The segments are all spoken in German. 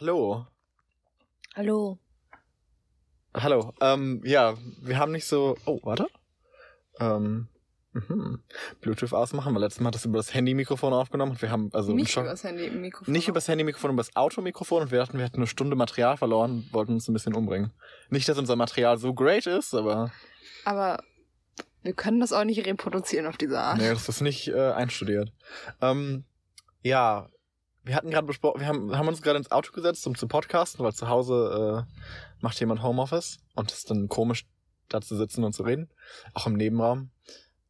Hallo. Hallo. Hallo. Ähm, ja, wir haben nicht so. Oh, warte. Ähm, mhm. Bluetooth ausmachen, weil letztes Mal hat das über das Handy-Mikrofon aufgenommen und wir haben also Nicht über das Handy im Mikrofon. nicht über das Handy-Mikrofon, über das Automikrofon und wir dachten, wir hätten eine Stunde Material verloren und wollten uns ein bisschen umbringen. Nicht, dass unser Material so great ist, aber Aber wir können das auch nicht reproduzieren auf diese Art. nee, das ist nicht äh, einstudiert. Ähm, ja, wir hatten gerade besprochen, wir haben, haben uns gerade ins Auto gesetzt, um zu podcasten, weil zu Hause äh, macht jemand Homeoffice und es ist dann komisch, da zu sitzen und zu reden. Auch im Nebenraum.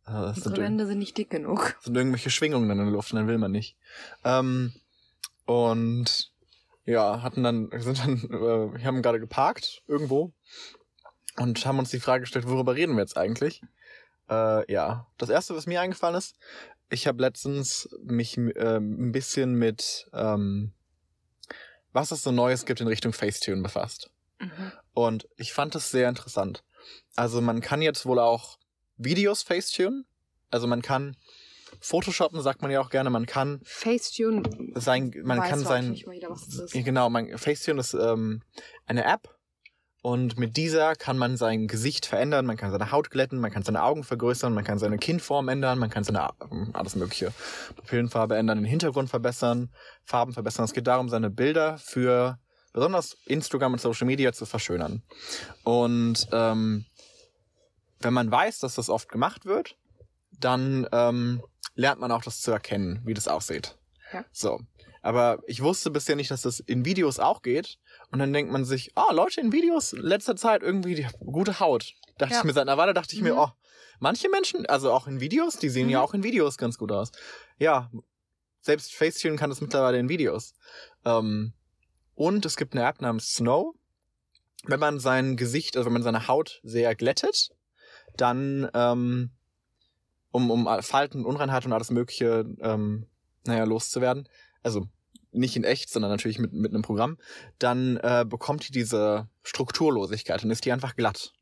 Äh, Unsere Wände sind nicht dick genug. sind irgendwelche Schwingungen in der Luft und dann will man nicht. Ähm, und ja, hatten dann, sind dann, äh, wir haben gerade geparkt irgendwo und haben uns die Frage gestellt, worüber reden wir jetzt eigentlich? Äh, ja, das erste, was mir eingefallen ist, ich habe letztens mich ähm, ein bisschen mit, ähm, was es so Neues gibt in Richtung Facetune befasst. Mhm. Und ich fand es sehr interessant. Also man kann jetzt wohl auch Videos Facetune. Also man kann Photoshoppen, sagt man ja auch gerne. Man kann Facetune. sein, man kann sein, jeder, genau, man, Facetune ist ähm, eine App und mit dieser kann man sein Gesicht verändern, man kann seine Haut glätten, man kann seine Augen vergrößern, man kann seine Kinnform ändern, man kann seine ähm, alles mögliche Pupillenfarbe ändern, den Hintergrund verbessern, Farben verbessern. Es geht darum, seine Bilder für besonders Instagram und Social Media zu verschönern. Und ähm, wenn man weiß, dass das oft gemacht wird, dann ähm, lernt man auch das zu erkennen, wie das aussieht. Ja. So. Aber ich wusste bisher nicht, dass das in Videos auch geht. Und dann denkt man sich, ah, Leute in Videos, letzter Zeit irgendwie die gute Haut. Dachte Ja. ich mir seit einer Weile, dachte ich mir, Mhm. oh, manche Menschen, also auch in Videos, die sehen ja Mhm. auch in Videos ganz gut aus. Ja, selbst Facetune kann das mittlerweile in Videos. Ähm, und es gibt eine App namens Snow. Wenn man sein Gesicht, also wenn man seine Haut sehr glättet, dann, ähm, um, um Falten, Unreinheit und alles Mögliche, ähm, naja, loszuwerden, also nicht in echt, sondern natürlich mit, mit einem Programm, dann äh, bekommt die diese Strukturlosigkeit, dann ist die einfach glatt.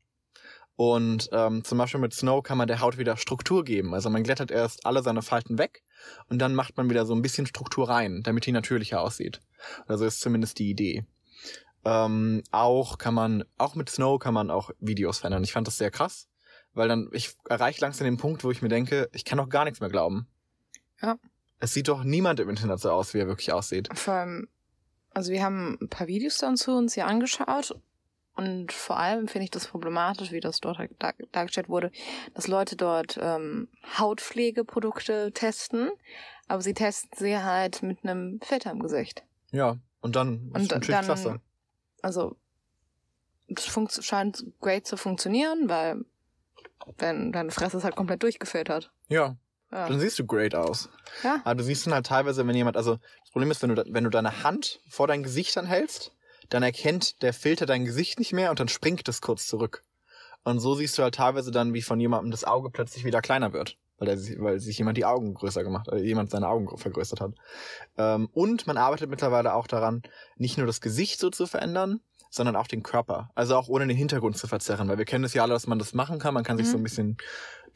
Und ähm, zum Beispiel mit Snow kann man der Haut wieder Struktur geben. Also man glättet erst alle seine Falten weg und dann macht man wieder so ein bisschen Struktur rein, damit die natürlicher aussieht. Also ist zumindest die Idee. Ähm, auch kann man, auch mit Snow kann man auch Videos verändern. Ich fand das sehr krass, weil dann, ich erreiche langsam den Punkt, wo ich mir denke, ich kann doch gar nichts mehr glauben. Ja. Es sieht doch niemand im Internet so aus, wie er wirklich aussieht. Vor allem, also wir haben ein paar Videos dann zu uns hier angeschaut und vor allem finde ich das problematisch, wie das dort dar dargestellt wurde, dass Leute dort ähm, Hautpflegeprodukte testen, aber sie testen sie halt mit einem Filter im Gesicht. Ja. Und dann ist Und natürlich dann- klasse. Also funkt- scheint great zu funktionieren, weil wenn deine Fresse ist halt komplett durchgefiltert. Ja. Ja. Dann siehst du great aus. Ja. Aber du siehst dann halt teilweise, wenn jemand, also das Problem ist, wenn du, wenn du deine Hand vor dein Gesicht dann hältst, dann erkennt der Filter dein Gesicht nicht mehr und dann springt es kurz zurück. Und so siehst du halt teilweise dann, wie von jemandem das Auge plötzlich wieder kleiner wird. Weil, der, sich- weil sich jemand die Augen größer gemacht, äh, jemand seine Augen vergrößert hat. Ähm, und man arbeitet mittlerweile auch daran, nicht nur das Gesicht so zu verändern, sondern auch den Körper. Also auch ohne den Hintergrund zu verzerren. Weil wir kennen es ja alle, dass man das machen kann. Man kann sich Mhm. so ein bisschen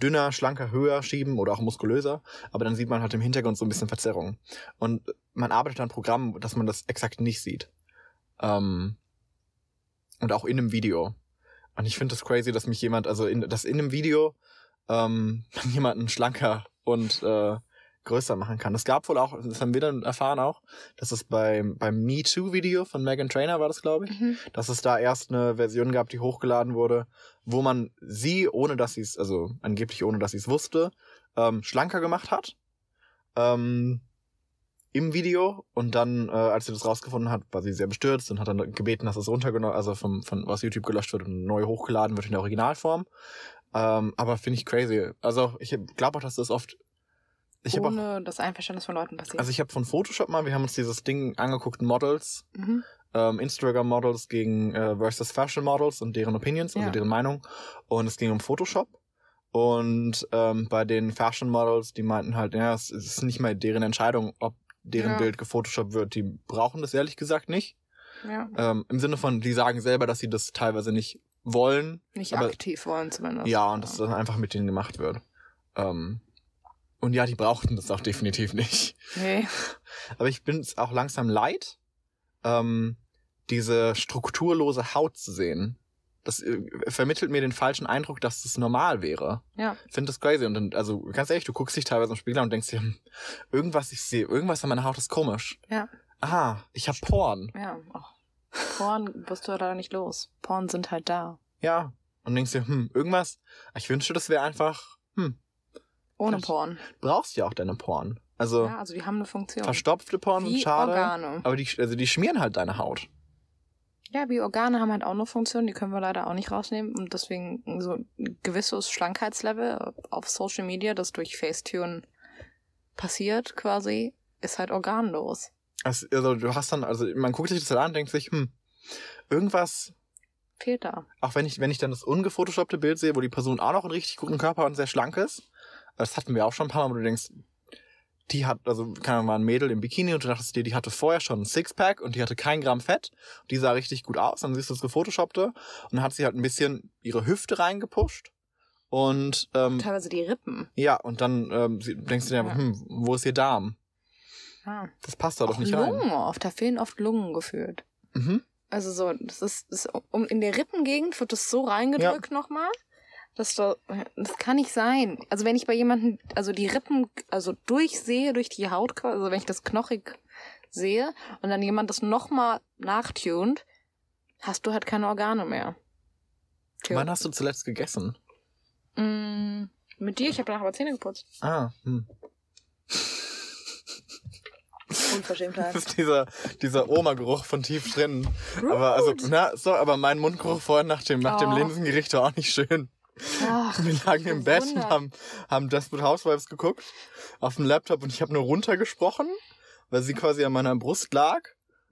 dünner, schlanker, höher schieben oder auch muskulöser. Aber dann sieht man halt im Hintergrund so ein bisschen Verzerrung. Und man arbeitet an Programmen, dass man das exakt nicht sieht. Ähm, und auch in einem Video. Und ich finde das crazy, dass mich jemand, also in, dass in einem Video ähm, man jemanden schlanker und äh, größer machen kann. Es gab wohl auch, das haben wir dann erfahren auch, dass es beim, beim Me Too-Video von Megan Trainer war das, glaube ich, Mhm. dass es da erst eine Version gab, die hochgeladen wurde, wo man sie, ohne dass sie es, also angeblich ohne dass sie es wusste, ähm, schlanker gemacht hat. Ähm, im Video und dann, äh, als sie das rausgefunden hat, war sie sehr bestürzt und hat dann gebeten, dass es runtergenommen, also vom, von aus YouTube gelöscht wird und neu hochgeladen wird in der Originalform. Ähm, aber finde ich crazy. Also ich glaube auch, dass das oft. Ich habe auch, Ohne das Einverständnis von Leuten passiert. also ich habe von Photoshop mal, wir haben uns dieses Ding angeguckt, Models, mhm. ähm, Instagram Models gegen äh, versus Fashion Models und deren Opinions, also Ja. deren Meinung. Und es ging um Photoshop. Und ähm, bei den Fashion Models, die meinten halt, ja, es ist nicht mal deren Entscheidung, ob deren Ja. Bild gefotoshoppt wird. Die brauchen das ehrlich gesagt nicht. Ja. Ähm, Im Sinne von, die sagen selber, dass sie das teilweise nicht wollen. Nicht aber- aktiv wollen zumindest. Ja, und das dann einfach mit denen gemacht wird. Ähm, und ja, die brauchten das auch definitiv nicht. Nee. Aber ich bin es auch langsam leid, ähm, diese strukturlose Haut zu sehen, das äh, vermittelt mir den falschen Eindruck, dass das normal wäre. Ja. Ich finde das crazy. Und dann, also ganz ehrlich, du guckst dich teilweise im Spiegel an und denkst dir, hm, irgendwas ich sehe, irgendwas an meiner Haut ist komisch. Ja. Aha, ich habe Poren. Ja. Ach. Porn wirst du leider nicht los. Porn sind halt da. Ja. Und denkst dir, hm, irgendwas. Ich wünschte, das wäre einfach, hm, Ohne Vielleicht- Porn. du brauchst ja auch deine Poren. Also Ja, also die haben eine Funktion. verstopfte sind Wie schade. Organe. Aber die, also die schmieren halt deine Haut. Ja, wie Organe haben halt auch eine Funktion, die können wir leider auch nicht rausnehmen. Und deswegen so ein gewisses Schlankheitslevel auf Social Media, das durch Facetune passiert quasi, ist halt organlos. Also, also du hast dann, also man guckt sich das halt an und denkt sich, hm, irgendwas, Fehlt da. auch wenn ich, wenn ich dann das ungefotoshoppte Bild sehe, wo die Person auch noch einen richtig guten Körper und sehr schlank ist, das hatten wir auch schon ein paar Mal, wo du denkst, die hat, also keine Ahnung, war ein Mädel im Bikini und du dachtest dir, die hatte vorher schon ein Sixpack und die hatte kein Gramm Fett. Die sah richtig gut aus, dann siehst du das gefotoshoppte und dann hat sie halt ein bisschen ihre Hüfte reingepusht und ähm, Teilweise die Rippen. ja, und dann ähm, denkst du dir, Ja. hm, wo ist ihr Darm? Ah. Das passt da doch Auch nicht Lungen rein. oft, da fehlen oft Lungen gefühlt. Mhm. Also so, das ist, das, um, in der Rippengegend wird das so reingedrückt nochmal. Dass du, das kann nicht sein. Also wenn ich bei jemandem, also die Rippen, also durchsehe durch die Haut, quasi, also wenn ich das knochig sehe und dann jemand das nochmal nachtunt, hast du halt keine Organe mehr. Tja. Wann hast du zuletzt gegessen? Mm, mit dir, ich habe danach aber Zähne geputzt. Ah, hm. Unverschämtheit. Das ist dieser, dieser Oma-Geruch von tief drin. Aber also, na, so, aber mein Mundgeruch vorhin nach dem, nach dem Oh. Linsengericht war auch nicht schön. Ach, Wir lagen im Bett und haben, haben Desperate Housewives geguckt auf dem Laptop und ich habe nur runtergesprochen, weil sie quasi an meiner Brust lag.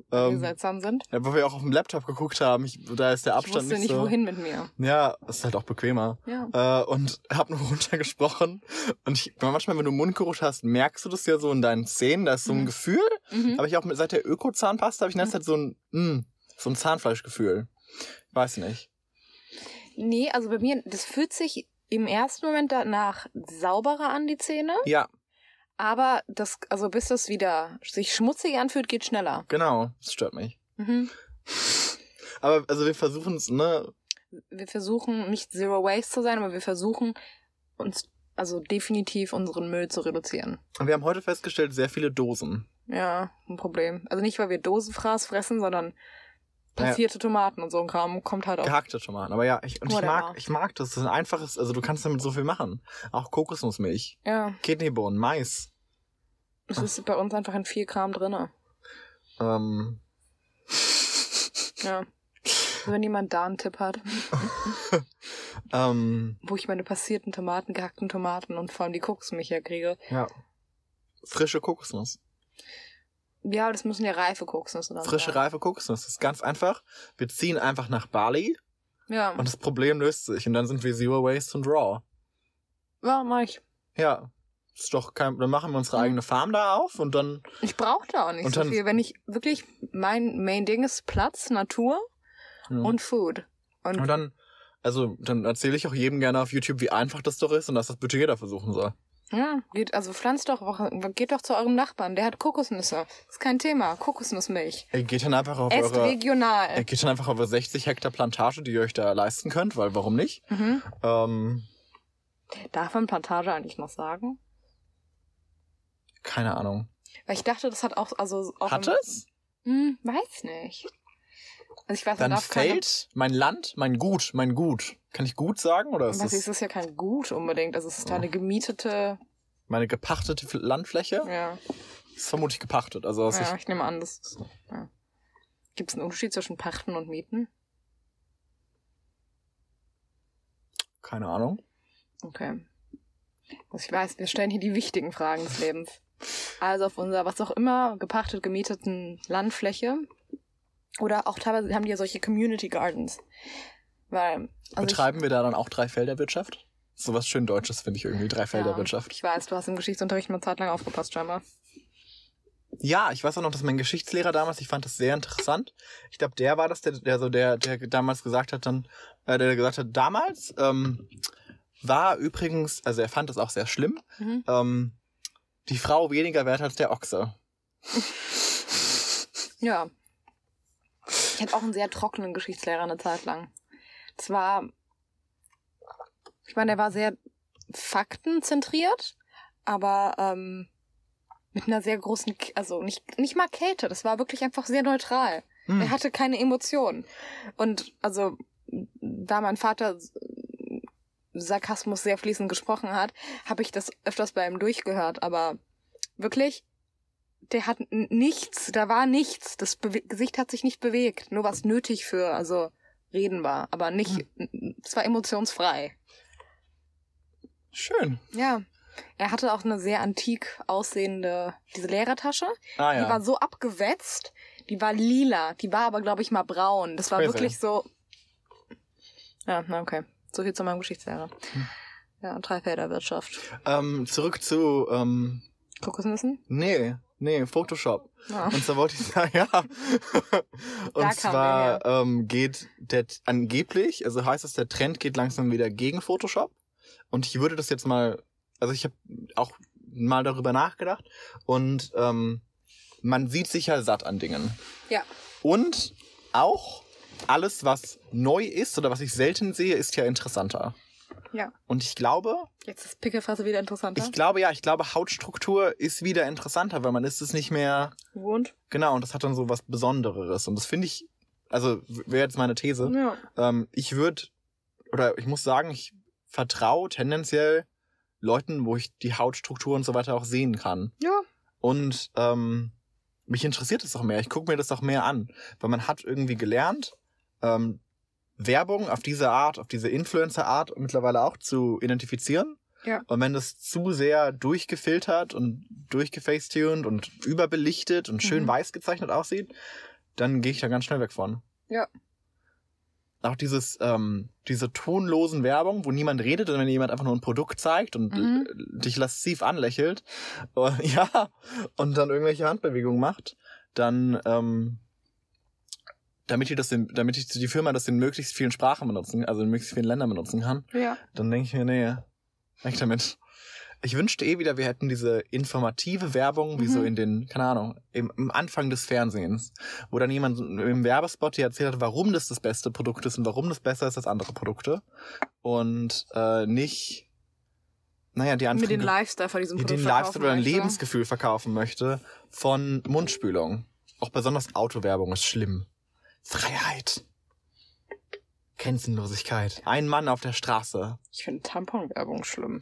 weil wir Ähm, seltsam sind. ja, weil wir auch auf dem Laptop geguckt haben. Ich, da ist der Ich Abstand wusste nicht, nicht, so. wohin mit mir. Ja, ist halt auch bequemer. Ja. Äh, und hab nur runtergesprochen. Und ich, manchmal, wenn du Mundgeruch hast, merkst du das ja so in deinen Zähnen. Da ist so ein Mhm. Gefühl. Mhm. Habe ich auch mit, seit der Öko-Zahnpasta habe ich in letzter Zeit so ein, mh, so ein Zahnfleischgefühl. Weiß nicht. Nee, also bei mir, das fühlt sich im ersten Moment danach sauberer an, die Zähne. Ja, Aber das, also bis das wieder sich schmutzig anfühlt, geht schneller. genau. Das stört mich. Mhm. Aber also wir versuchen es, ne? Wir versuchen nicht Zero Waste zu sein, aber wir versuchen uns also definitiv unseren Müll zu reduzieren. Wir haben heute festgestellt, sehr viele Dosen. Ja, ein Problem. Also nicht, weil wir Dosenfraß fressen, sondern passierte Tomaten und so ein Kram kommt halt auch. Gehackte Tomaten. Aber ja, ich, und ich mag, ich mag das. Das ist ein einfaches, also du kannst damit so viel machen. Auch Kokosnussmilch, Ja, Kidneybohnen, Mais. es ist bei uns einfach in viel Kram drinne. Ähm, Ja. Wenn jemand da einen Tipp hat, ähm, wo ich meine passierten Tomaten, gehackten Tomaten und vor allem die Kokosmilch herkriege. ja. Frische Kokosnuss. Ja, das müssen ja reife Kokosnüsse dann Frische, sein. reife Kokosnuss. Das ist ganz einfach. Wir ziehen einfach nach Bali Ja, und das Problem löst sich. Und dann sind wir Zero Waste und Raw. ja, mach ich. Ja. Ist doch kein, dann machen wir unsere Mhm. eigene Farm da auf und dann, Ich brauche da auch nicht so dann- viel. Wenn ich wirklich, mein Main-Ding ist Platz, Natur ja. und Food. Und, und dann, also, dann erzähle ich auch jedem gerne auf YouTube, wie einfach das doch ist und dass das bitte jeder versuchen soll. Ja, geht, also pflanzt doch, geht doch zu eurem Nachbarn, der hat Kokosnüsse. Ist kein Thema. Kokosnussmilch. Ihr geht dann einfach auf Esst eure, regional. ihr geht dann einfach auf eure 60 Hektar Plantage, die ihr euch da leisten könnt, weil warum nicht? Mhm. Ähm, Darf man Plantage eigentlich noch sagen? keine Ahnung. Weil ich dachte, das hat auch, also auch Hat im- es? Hm, weiß nicht. Also ich weiß, man Dann darf keine- fällt mein Land, mein Gut, mein Gut. Kann ich gut sagen oder ist Was ist das das ja kein Gut unbedingt. Also es ist Oh. eine gemietete, meine gepachtete Landfläche? ja, Ist vermutlich gepachtet. Also ja ist, ich nehme an, das ist, ja. Gibt es einen Unterschied zwischen Pachten und Mieten? keine Ahnung. Okay. Also ich weiß, wir stellen hier die wichtigen Fragen des Lebens. Also auf unserer, was auch immer, gepachtet, gemieteten Landfläche. Oder auch teilweise haben die ja solche Community Gardens. Weil, also Betreiben wir da dann auch Dreifelderwirtschaft? Sowas schön Deutsches finde ich irgendwie, ich, Dreifelderwirtschaft. ja, ich weiß, du hast im Geschichtsunterricht mal Zeit lang aufgepasst, scheinbar. Ja, ich weiß auch noch, dass mein Geschichtslehrer damals, ich fand das sehr interessant. Ich glaube, der war das, der, der so, der, der damals gesagt hat, dann, äh, der gesagt hat, damals ähm, war übrigens, also er fand das auch sehr schlimm, Mhm. ähm, die Frau weniger wert als der Ochse. Ja. Ich hatte auch einen sehr trockenen Geschichtslehrer eine Zeit lang. Das war, ich meine, er war sehr faktenzentriert, aber ähm, mit einer sehr großen, also nicht, nicht mal Kälte, das war wirklich einfach sehr neutral. Hm. Er hatte keine Emotionen. Und also, da mein Vater Sarkasmus sehr fließend gesprochen hat, habe ich das öfters bei ihm durchgehört. Aber wirklich, der hat nichts, da war nichts. Das Bewe Gesicht hat sich nicht bewegt. Nur was nötig für, also reden war, aber nicht, es war emotionsfrei. Schön. Ja. Er hatte auch eine sehr antik aussehende, diese Lehrertasche. Ah Die ja. war so abgewetzt, die war lila, die war aber, glaube ich, mal braun. Das war Crazy. wirklich so. Ja, na okay. So viel zu meinem Geschichtslehrer. Hm. Ja, Dreifelderwirtschaft. ähm, zurück zu, ähm, Kokosnüssen? nee, nee, Photoshop. Ja. Und zwar wollte ich sagen, ja. Und zwar ähm, geht der angeblich, also heißt es, der Trend geht langsam wieder gegen Photoshop. Und ich würde das jetzt mal, also ich habe auch mal darüber nachgedacht und ähm, man sieht sich ja satt an Dingen. Ja. Und auch alles, was neu ist oder was ich selten sehe, ist ja interessanter. Ja. Und ich glaube, Jetzt ist Pickelfasse wieder interessanter. ich glaube ja, ich glaube Hautstruktur ist wieder interessanter, weil man ist es nicht mehr Gewohnt. Genau, und das hat dann so was Besondereres. Und das finde ich, also wäre jetzt meine These. Ja. Ähm, ich würde, oder ich muss sagen, ich vertraue tendenziell Leuten, wo ich die Hautstruktur und so weiter auch sehen kann. Ja. Und ähm, mich interessiert es auch mehr. Ich gucke mir das auch mehr an. Weil man hat irgendwie gelernt, ähm, Werbung auf diese Art, auf diese Influencer-Art mittlerweile auch zu identifizieren. Ja. Und wenn das zu sehr durchgefiltert und durchgefacetuned und überbelichtet und schön Mhm. weiß gezeichnet aussieht, dann gehe ich da ganz schnell weg von. Ja. Auch dieses, ähm, diese tonlosen Werbung, wo niemand redet, und wenn jemand einfach nur ein Produkt zeigt und Mhm. äh, dich lasziv anlächelt, äh, ja, und dann irgendwelche Handbewegungen macht, dann, ähm, damit die das in, damit ich die Firma das in möglichst vielen Sprachen benutzen, also in möglichst vielen Ländern benutzen kann, Ja. dann denke ich mir, nee, weg damit. Ich wünschte eh wieder, wir hätten diese informative Werbung, wie Mhm. so in den, keine Ahnung, im, im Anfang des Fernsehens, wo dann jemand im Werbespot dir erzählt hat, warum das das beste Produkt ist und warum das besser ist als andere Produkte. Und äh, nicht, naja, die Mit den Lifestyle von diesem die Produkt den Lifestyle oder ein. Lebensgefühl verkaufen möchte von Mundspülung. Auch besonders Autowerbung ist schlimm. Freiheit. Grenzenlosigkeit. Ein Mann auf der Straße. Ich finde Tamponwerbung schlimm.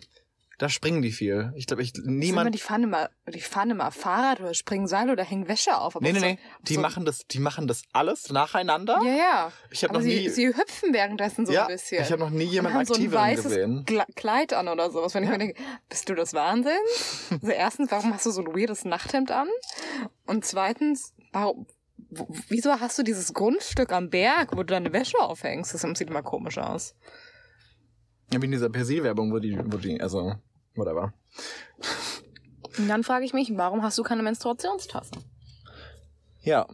Da springen die viel. Ich glaube, ich Niemand die fahren immer, die fahren immer Fahrrad oder springen Seil oder hängen Wäsche auf. aber Nee, nee, so- nee. Die so- machen das, die machen das alles nacheinander. Ja, ja. Ich habe Aber noch sie, nie. sie hüpfen währenddessen so ja, ein bisschen. ich habe noch nie jemanden haben so ein weißes gesehen. Kleid an oder sowas. Wenn ich Ja. mir denke, bist du das Wahnsinn? Also erstens, warum hast du so ein weirdes Nachthemd an? Und zweitens, warum, wieso hast du dieses Grundstück am Berg, wo du deine Wäsche aufhängst? Das sieht immer komisch aus. Ja, wie in dieser Persil-Werbung, wo die, wo die, also, whatever. Und dann frage ich mich, warum hast du keine Menstruationstasse? Ja.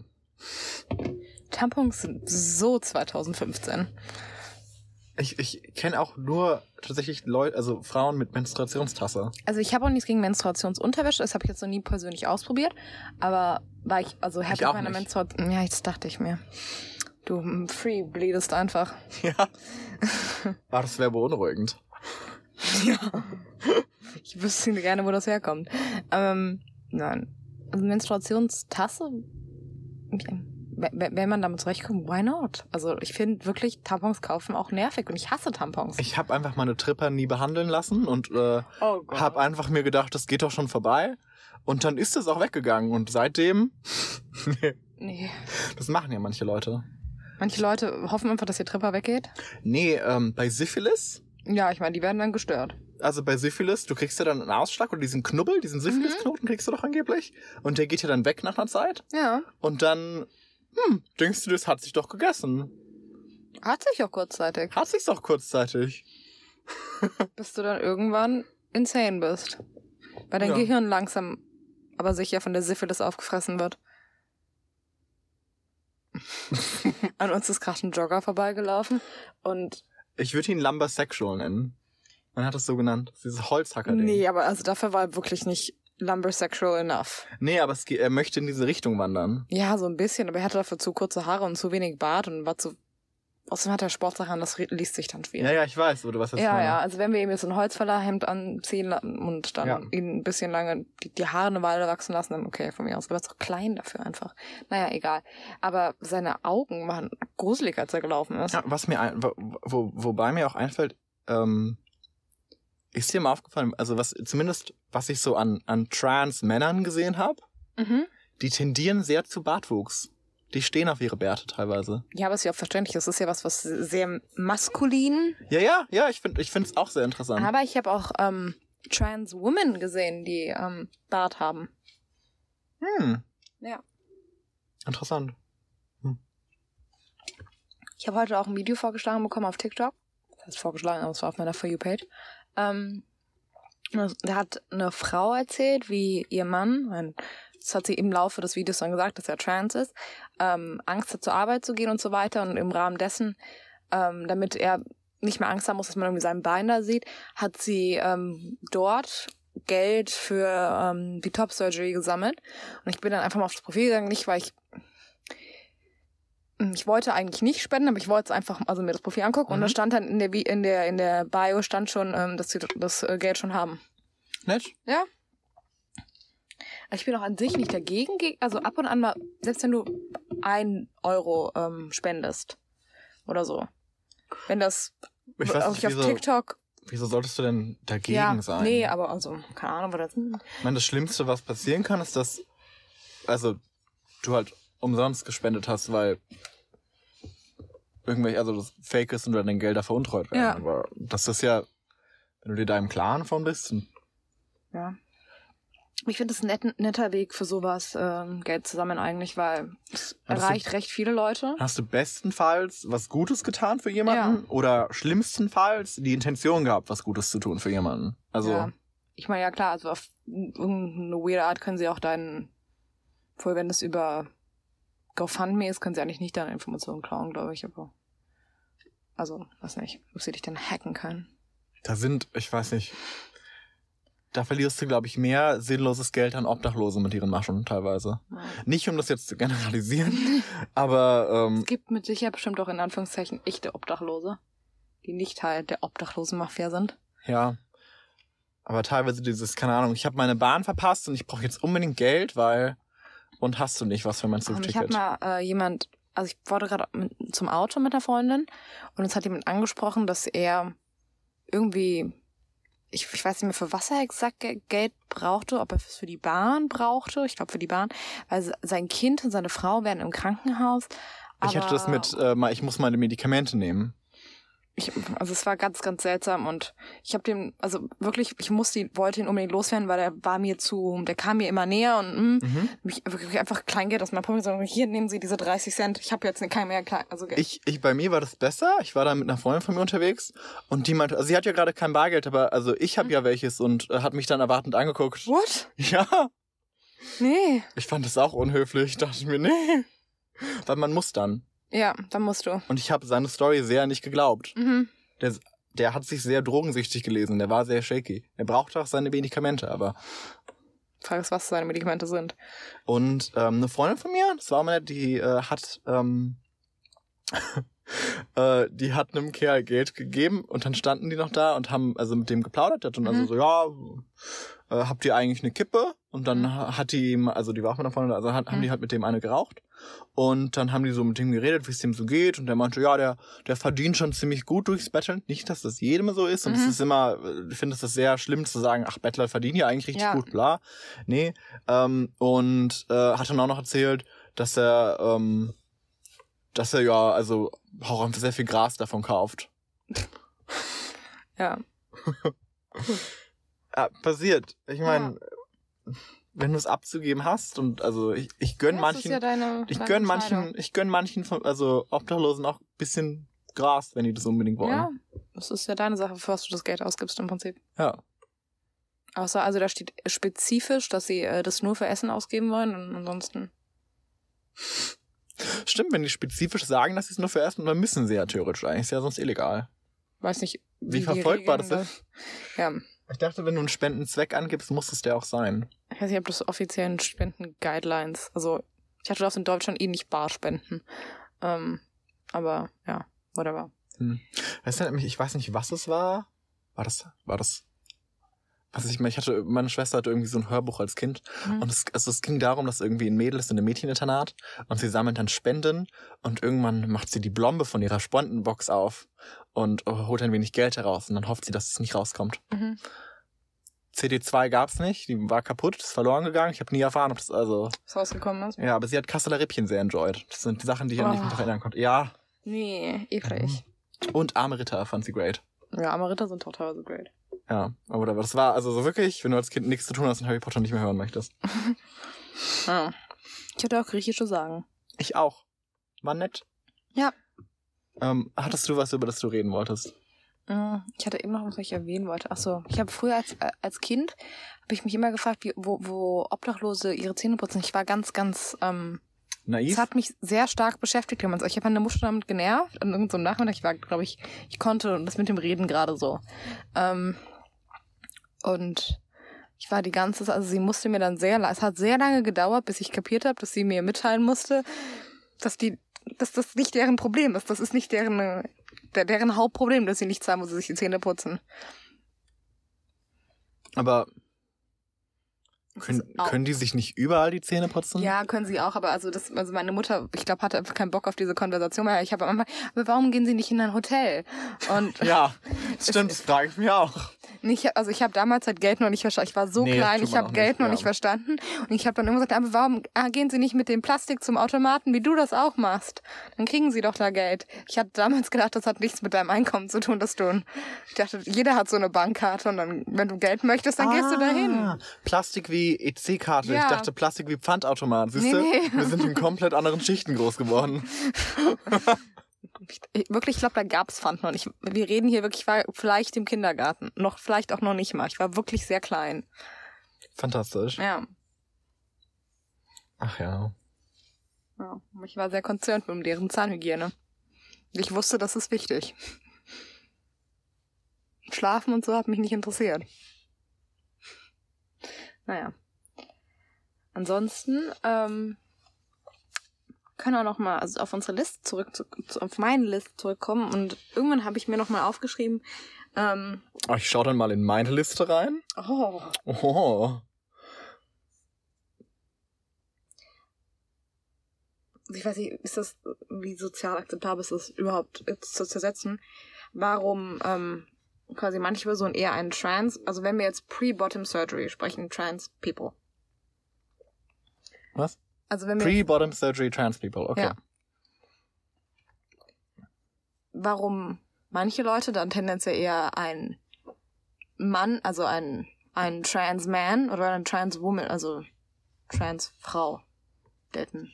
Tampons sind so 2015. Ich, ich kenne auch nur tatsächlich Leute, also Frauen mit Menstruationstasse. Also ich habe auch nichts gegen Menstruationsunterwäsche, das habe ich jetzt noch nie persönlich ausprobiert, aber war ich also mit meiner nicht. Menstruation. Ja, jetzt dachte ich mir. Du free bleedest einfach. Ja. Ah, das wäre beunruhigend. Ja. Ich wüsste gerne, wo das herkommt. Ähm, nein. Also Menstruationstasse, okay. Wenn man damit zurechtkommt, why not? Also ich finde wirklich Tampons kaufen auch nervig und ich hasse Tampons. Ich habe einfach meine Tripper nie behandeln lassen und äh, oh habe einfach mir gedacht, das geht doch schon vorbei. Und dann ist es auch weggegangen. Und seitdem, nee, nee. das machen ja manche Leute. Manche Leute hoffen einfach, dass ihr Tripper weggeht. Nee, ähm, bei Syphilis, Ja, ich meine, die werden dann gestört. also bei Syphilis, du kriegst ja dann einen Ausschlag oder diesen Knubbel, diesen Syphilis-Knoten kriegst du doch angeblich. Und der geht ja dann weg nach einer Zeit. Ja. Und dann, hm, denkst du, das hat sich doch gegessen. Hat sich auch kurzzeitig. Hat sich's doch kurzzeitig. Bis du dann irgendwann insane bist. Weil dein Ja. Gehirn langsam, aber sicher von der Syphilis aufgefressen wird. An uns ist gerade ein Jogger vorbeigelaufen und Ich würde ihn Lumbersexual nennen. Man hat es so genannt. Dieses Holzhacker-Ding. nee, aber also dafür war er wirklich nicht lumbersexual enough. Nee, aber es, geht- er möchte in diese Richtung wandern. Ja, so ein bisschen, aber er hatte dafür zu kurze Haare und zu wenig Bart und war zu. Außerdem hat er Sportsachen, das liest sich dann schwierig. Ja, ja, ich weiß, oder was das Ja, ja, also wenn wir ihm jetzt ein Holzfällerhemd anziehen und dann Ja. ihn ein bisschen lange die, die Haare eine Weile wachsen lassen, dann okay, von mir aus. Aber er ist doch klein dafür einfach. Naja, egal. Aber seine Augen waren gruselig, als er gelaufen ist. Ja, was mir ein, wo, wo, wobei mir auch einfällt, ähm, ist dir mal aufgefallen, also was zumindest was ich so an an trans Männern gesehen habe, Mhm. die tendieren sehr zu Bartwuchs. Die stehen auf ihre Bärte teilweise. Ja, aber ist ja auch verständlich. Das ist ja was, was sehr maskulin. Ja, ja, ja, ich finde ich finde es auch sehr interessant. Aber ich habe auch ähm, Trans Women gesehen, die ähm, Bart haben. hm. Ja. Interessant. Ich habe heute auch ein Video vorgeschlagen bekommen auf TikTok. Das heißt vorgeschlagen, aber es war auf meiner For You-Page. Ähm, da hat eine Frau erzählt, wie ihr Mann, das hat sie im Laufe des Videos dann gesagt, dass er trans ist, ähm, Angst hat zur Arbeit zu gehen und so weiter. Und im Rahmen dessen, ähm, damit er nicht mehr Angst haben muss, dass man irgendwie sein Bein da sieht, hat sie ähm, dort Geld für ähm, die Top-Surgery gesammelt. Und ich bin dann einfach mal auf das Profil gegangen, nicht weil ich ich wollte eigentlich nicht spenden, aber ich wollte es einfach, also mir das Profil angucken und Mhm. da stand dann in der in der in der Bio stand schon, ähm, dass sie das äh, Geld schon haben. Nett? Also ich bin auch an sich nicht dagegen, ge- also ab und an mal, selbst wenn du ein Euro ähm, spendest oder so, wenn das Ich weiß nicht, auf wieso, TikTok, wieso solltest du denn dagegen ja, sein? nee, aber also keine Ahnung, was das. Ich meine, das Schlimmste, was passieren kann, ist, dass also du halt umsonst gespendet hast, weil irgendwelche, also das Fake ist und dann deine Gelder veruntreut werden. Ja. Aber das ist ja, wenn du dir da im Klaren von bist, Ja. Ich finde es ein net, netter Weg für sowas, ähm, Geld zu sammeln eigentlich, weil es du- erreicht recht viele Leute. hast du bestenfalls was Gutes getan für jemanden oder schlimmstenfalls die Intention gehabt, was Gutes zu tun für jemanden. Also Ja. Ich meine, ja klar, also auf irgendeine weirde Art können sie auch deinen, voll wenn es über GoFundMe ist, können sie eigentlich nicht deine Informationen klauen, glaube ich, aber. Also, weiß nicht, ob sie dich dann hacken können. da sind, ich weiß nicht, da verlierst du, glaube ich, mehr sinnloses Geld an Obdachlose mit ihren Maschen teilweise. Ja. Nicht um das jetzt zu generalisieren, aber ähm, Es gibt mit Sicherheit bestimmt auch in Anführungszeichen echte Obdachlose, die nicht Teil der Obdachlosen-Mafia sind. Ja. Aber teilweise dieses, keine Ahnung, ich habe meine Bahn verpasst und ich brauche jetzt unbedingt Geld, weil und hast du nicht was für mein Und ich habe Zugticket. mal äh, jemand, also ich wurde gerade zum Auto mit einer Freundin und es hat jemand angesprochen, dass er irgendwie, ich, ich weiß nicht mehr für was er exakt Ge- Geld brauchte, ob er es für die Bahn brauchte, ich glaube für die Bahn, weil se- sein Kind und seine Frau wären im Krankenhaus. Ich hatte das mit, äh, ich muss meine Medikamente nehmen. Ich, also es war ganz, ganz seltsam und ich habe den, also wirklich, ich musste ihn, wollte ihn unbedingt loswerden, weil er war mir zu, der kam mir immer näher und mm, Mhm. mich wirklich einfach Kleingeld aus meinem Portemonnaie, sondern hier nehmen Sie diese 30 Cent, ich habe jetzt kein mehr klein, also Geld. Ich, ich, bei mir war das besser. Ich war da mit einer Freundin von mir unterwegs und die meinte, also sie hat ja gerade kein Bargeld, aber also ich habe Mhm. ja welches und äh, hat mich dann erwartend angeguckt. What? Ja, Nee. ich fand das auch unhöflich. Dachte ich mir, nee. Weil man muss dann. Ja, dann musst du. Und ich habe seine Story sehr nicht geglaubt. Mhm. Der, der hat sich sehr drogensüchtig gelesen. Der war sehr shaky. Er brauchte auch seine Medikamente, aber Frage ist, was seine Medikamente sind. Und ähm, eine Freundin von mir, das war mal die äh, hat ähm, äh, die hat einem Kerl Geld gegeben und dann standen die noch da und haben also mit dem geplaudert. Der hat dann also Mhm. so, ja, äh, habt ihr eigentlich eine Kippe? Und dann Mhm. ha- hat die ihm, also die war auch mit einer Freundin, also hat, haben Mhm. die halt mit dem eine geraucht. Und dann haben die so mit dem geredet, wie es dem so geht. Und der meinte, ja, der, der verdient schon ziemlich gut durchs Betteln. Nicht, dass das jedem so ist. Und es Mhm. ist immer, äh, ich finde es ist sehr schlimm zu sagen, ach, Bettler verdienen ja eigentlich richtig Ja. gut, bla. Nee. Ähm, und äh, hat dann auch noch erzählt, dass er, ähm, dass er ja, also auch sehr viel Gras davon kauft. Ja. Ja, passiert. Ich meine, wenn du es abzugeben hast und also ich, ich gönn das manchen, ja deine, ich deine gönn manchen, ich gönn manchen von, also Obdachlosen auch ein bisschen Gras, wenn die das unbedingt wollen. Ja, das ist ja deine Sache, für was du das Geld ausgibst im Prinzip. ja. Außer, also da steht spezifisch, dass sie äh, das nur für Essen ausgeben wollen und ansonsten. Stimmt, wenn die spezifisch sagen, dass sie es nur für Essen, dann müssen sie ja theoretisch eigentlich. Ist ja sonst illegal. Weiß nicht, Wie die verfolgbar das ist? Ja, Ich dachte, wenn du einen Spendenzweck angibst, muss es der auch sein. Ich weiß nicht, ob das offiziellen Spenden-Guidelines, also ich hatte das in Deutschland eh nicht bar spenden. Ähm, aber ja, whatever. Hm. Weißt du, ich weiß nicht, was es war. War das, war das also ich meine, ich hatte, meine Schwester hatte irgendwie so ein Hörbuch als Kind mhm. und es, also es ging darum, dass irgendwie ein Mädel ist in einem Mädcheninternat und sie sammelt dann Spenden und irgendwann macht sie die Blombe von ihrer Spendenbox auf und holt ein wenig Geld heraus und dann hofft sie, dass es nicht rauskommt. Mhm. CD2 gab's nicht, die war kaputt, ist verloren gegangen. Ich habe nie erfahren, ob das also was rausgekommen ist. Ja, aber sie hat Kasseler Rippchen sehr enjoyed. Das sind die Sachen, die ich oh. nicht mehr erinnern konnte. Ja. Nee, eklig. Und Arme Ritter fand sie great. Ja, Arme Ritter sind auch teilweise great. Ja, aber das war also so wirklich, wenn du als Kind nichts zu tun hast und Harry Potter nicht mehr hören möchtest. ja. Ich hatte auch griechische Sagen. Ich auch. War nett. Ja. Ähm, hattest du was, über das du reden wolltest? Mm, ich hatte eben noch was, was ich erwähnen wollte. Ach so, ich habe früher als, äh, als Kind, habe ich mich immer gefragt, wie, wo, wo Obdachlose ihre Zähne putzen. Ich war ganz, ganz ähm, Naiv? Das hat mich sehr stark beschäftigt. Ich habe meine Mutter damit genervt. An irgendeinem Nachmittag, ich war, glaube ich, ich konnte das mit dem Reden gerade so. Ähm, und ich war die ganze also sie musste mir dann sehr, es hat sehr lange gedauert, bis ich kapiert habe, dass sie mir mitteilen musste, dass die, dass das nicht deren Problem ist. Das ist nicht deren, der, deren Hauptproblem, dass sie nicht zahlen, wo sie sich die Zähne putzen. Aber können, können die sich nicht überall die Zähne putzen? Ja, können sie auch, aber also das, also meine Mutter, ich glaube, hatte einfach keinen Bock auf diese Konversation mehr. Ich habe am Anfang, aber warum gehen sie nicht in ein Hotel? Und ja, stimmt, das frage ich mir auch. Nicht, also ich habe damals halt Geld noch nicht verstanden. Ich war so nee, klein, ich habe Geld nicht, noch ja. nicht verstanden. Und ich habe dann immer gesagt, aber warum ah, gehen sie nicht mit dem Plastik zum Automaten, wie du das auch machst? Dann kriegen sie doch da Geld. Ich hatte damals gedacht, das hat nichts mit deinem Einkommen zu tun, dass du, ich dachte, jeder hat so eine Bankkarte und dann, wenn du Geld möchtest, dann ah, gehst du dahin. Ah, Plastik wie EC-Karte. Ja. Ich dachte Plastik wie Pfandautomat. Siehst du? Nee, nee. Wir sind in komplett anderen Schichten groß geworden. Ich, wirklich, ich glaube, da gab's Pfand noch nicht. Wir reden hier wirklich, ich war vielleicht im Kindergarten. Noch, vielleicht auch noch nicht mal. Ich war wirklich sehr klein. Fantastisch. Ja. Ach ja. ja. Ich war sehr konzernt um deren Zahnhygiene. Ich wusste, das ist wichtig. Schlafen und so hat mich nicht interessiert. Naja. Ansonsten, ähm, können wir noch mal also auf unsere Liste zurück, zu, auf meine Liste zurückkommen und irgendwann habe ich mir noch mal aufgeschrieben. Ähm, Ach, ich schaue dann mal in meine Liste rein. Oh. Oh. Ich weiß nicht, ist das, wie sozial akzeptabel ist das überhaupt zu zersetzen? Warum ähm, quasi manche Personen eher einen Trans, also wenn wir jetzt pre-Bottom Surgery sprechen, Trans People. Was? Also wenn wir Pre-Bottom Surgery Trans People, okay. Ja. Warum manche Leute dann tendenziell eher ein Mann, also ein, ein Trans Man oder ein Trans Woman, also Trans Frau daten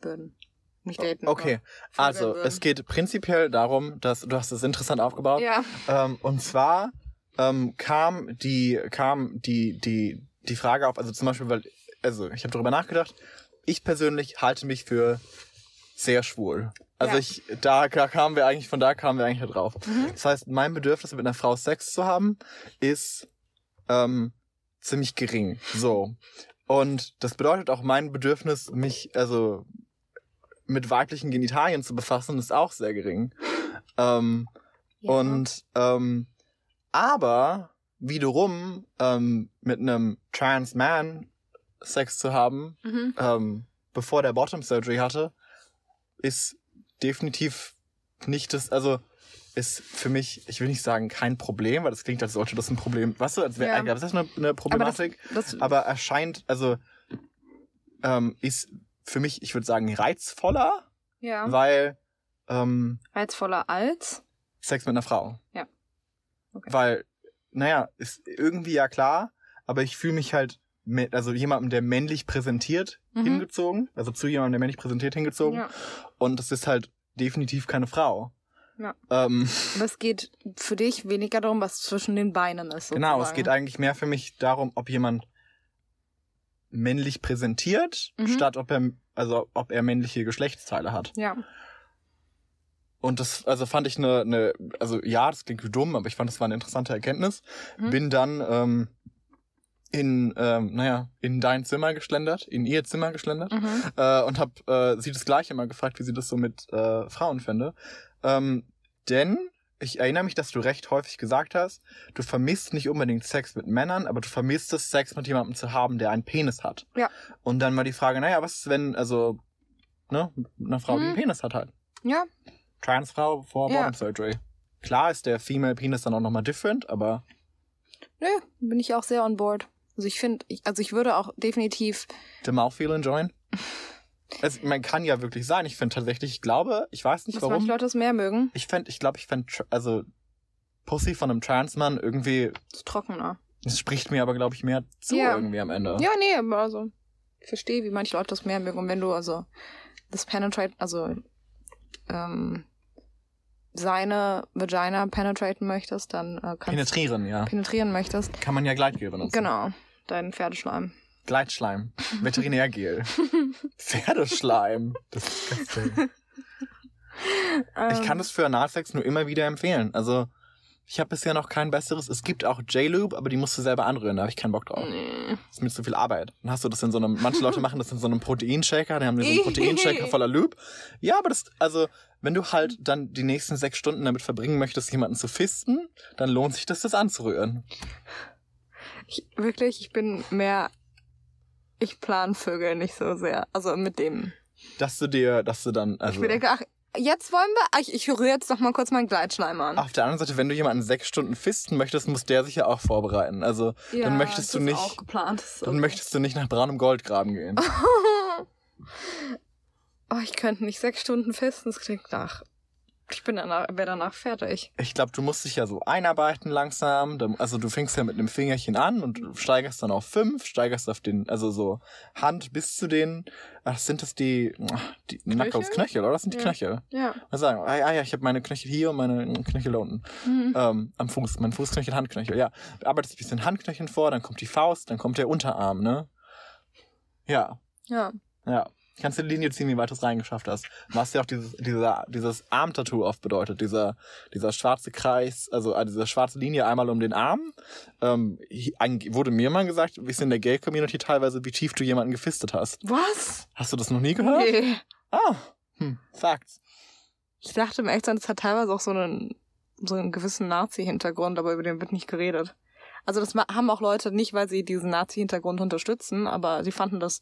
würden. Nicht daten. Okay, also es geht prinzipiell darum, dass du hast es interessant aufgebaut. Ja. Ähm, und zwar ähm, kam die kam die die die Frage auf, also zum Beispiel, weil also ich habe darüber nachgedacht. Ich persönlich halte mich für sehr schwul. Also ja. ich, da, da kamen wir eigentlich, von da kamen wir eigentlich drauf. Mhm. Das heißt, mein Bedürfnis, mit einer Frau Sex zu haben, ist ähm, ziemlich gering. So. Und das bedeutet auch mein Bedürfnis, mich, also mit weiblichen Genitalien zu befassen, ist auch sehr gering. Ähm, ja. Und ähm, aber wiederum ähm, mit einem Trans Man Sex zu haben, mhm. ähm, bevor der Bottom Surgery hatte, ist definitiv nicht das, also ist für mich, ich will nicht sagen kein Problem, weil das klingt, als sollte das ein Problem, weißt du, als wäre ja. das ist eine, eine Problematik, aber, das, das, aber erscheint, also ähm, ist für mich, ich würde sagen, reizvoller, ja. weil ähm, reizvoller als Sex mit einer Frau. Ja. Okay. Weil, naja, ist irgendwie ja klar, aber ich fühle mich halt also jemandem, der männlich präsentiert, mhm. hingezogen. Also zu jemandem, der männlich präsentiert, hingezogen. Ja. Und das ist halt definitiv keine Frau. Ja. Ähm, Aber es geht für dich weniger darum, was zwischen den Beinen ist. Sozusagen. Genau, es geht eigentlich mehr für mich darum, ob jemand männlich präsentiert, mhm. statt ob er, also ob er männliche Geschlechtsteile hat. Ja. und das, also fand ich eine, eine, also ja, das klingt dumm, aber ich fand, das war eine interessante Erkenntnis. Mhm. Bin dann ähm, in, ähm, naja, in dein Zimmer geschlendert, in ihr Zimmer geschlendert Mhm. äh, und habe äh, sie das gleiche mal gefragt, wie sie das so mit äh, Frauen fände. Ähm, denn ich erinnere mich, dass du recht häufig gesagt hast, du vermisst nicht unbedingt Sex mit Männern, aber du vermisst es, Sex mit jemandem zu haben, der einen Penis hat. Ja. Und dann mal die Frage, naja, was ist, wenn, also, ne, eine Frau, die einen Mhm. Penis hat halt. Ja, Transfrau vor Ja. Bottom Surgery. Klar ist der Female Penis dann auch nochmal different, aber nö, bin ich auch sehr on board. Also ich finde, ich, also ich würde auch definitiv, the mouthfeel enjoyen. Es, man kann ja wirklich sein. Ich finde tatsächlich, ich glaube, ich weiß nicht dass warum. manche Leute es mehr mögen. Ich fände, ich glaube, ich fände, also Pussy von einem Transmann irgendwie, Ist trockener. das spricht mir aber, glaube ich, mehr zu Ja. irgendwie am Ende. Ja, nee, aber also, ich verstehe, wie manche Leute das mehr mögen. Und wenn du also das Penetrate, also ähm, seine Vagina penetraten möchtest, dann äh, kannst Penetrieren, ja. penetrieren möchtest. Kann man ja Gleitgel benutzen. Genau, deinen Pferdeschleim. Gleitschleim. Veterinärgel. Pferdeschleim. Das ist disgusting. Ich kann Ähm, das für Analsex nur immer wieder empfehlen. Also, ich habe bisher noch kein besseres. Es gibt auch J-Lube, aber die musst du selber anrühren. Da habe ich keinen Bock drauf. Nee. Das ist mir zu viel Arbeit. Dann hast du das in so einem, manche Leute machen das in so einem Proteinshaker, die haben so einen Proteinshaker voller Lube. Ja, aber das, also, wenn du halt dann die nächsten sechs Stunden damit verbringen möchtest, jemanden zu fisten, dann lohnt sich das, das anzurühren. Ich, wirklich, ich bin mehr. Ich plan Vögel nicht so sehr. Also mit dem. Dass du dir, dass du dann, also. Ich mir denke, ach, jetzt wollen wir. Ich, ich rühre jetzt noch mal kurz meinen Gleitschleim an. Auf der anderen Seite, wenn du jemanden sechs Stunden fisten möchtest, muss der sich ja auch vorbereiten. Also, dann möchtest das du ist nicht- Auch geplant. Dann okay. möchtest du nicht nach braunem Gold graben gehen. oh, ich könnte nicht sechs Stunden festen. Das klingt nach. Ich bin danach, wäre danach fertig. Ich glaube, du musst dich ja so einarbeiten langsam. Also du fängst ja mit einem Fingerchen an und du steigerst dann auf fünf, steigerst auf den, also so Hand bis zu den, ach, sind das die, ach, die Knuckles, Knöchel, oder? Das sind die Ja. Knöchel. Ja. Mal sagen, ah, ja, ja, ich habe meine Knöchel hier und meine Knöchel da unten. Mhm. Ähm, am Fuß, mein Fußknöchel, Handknöchel, ja. Du arbeitest ein bisschen Handknöcheln vor, dann kommt die Faust, dann kommt der Unterarm, ne? Ja, Ja. ja. Kannst du die Linie ziehen, wie weit du es reingeschafft hast. Du hast ja auch dieses, dieser, dieses Arm-Tattoo oft bedeutet, dieser, dieser schwarze Kreis, also äh, diese schwarze Linie einmal um den Arm. Ähm, wurde mir mal gesagt, wie es in der Gay-Community teilweise, wie tief du jemanden gefistet hast. Was? Hast du das noch nie gehört? Nee. Ah, hm, Facts. Ich dachte im Echtsein, es hat teilweise auch so einen, so einen gewissen Nazi-Hintergrund, aber über den wird nicht geredet. Also das haben auch Leute nicht, weil sie diesen Nazi-Hintergrund unterstützen, aber sie fanden das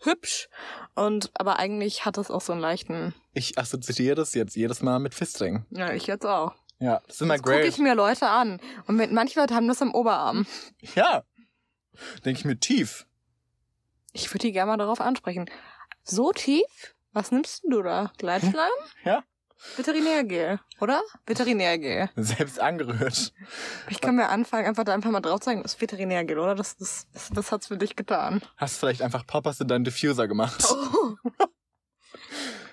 hübsch und aber eigentlich hat das auch so einen leichten. Ich assoziiere das jetzt jedes Mal mit Fisting. Ja, ich jetzt auch. Ja, das ist immer Jetzt gucke great. ich mir Leute an und mit, manche Leute haben das am Oberarm. Ja. Denke ich mir tief. Ich würde die gerne mal darauf ansprechen. So tief? Was nimmst du da? Gleitschleim? Ja. Veterinärgel, oder? Veterinärgel. Selbst angerührt. Ich kann mir anfangen, einfach da einfach mal drauf zeigen, das ist Veterinärgel, oder? Das, das, das, das hat's für dich getan. Hast vielleicht einfach Poppers in deinen Diffuser gemacht. Oh.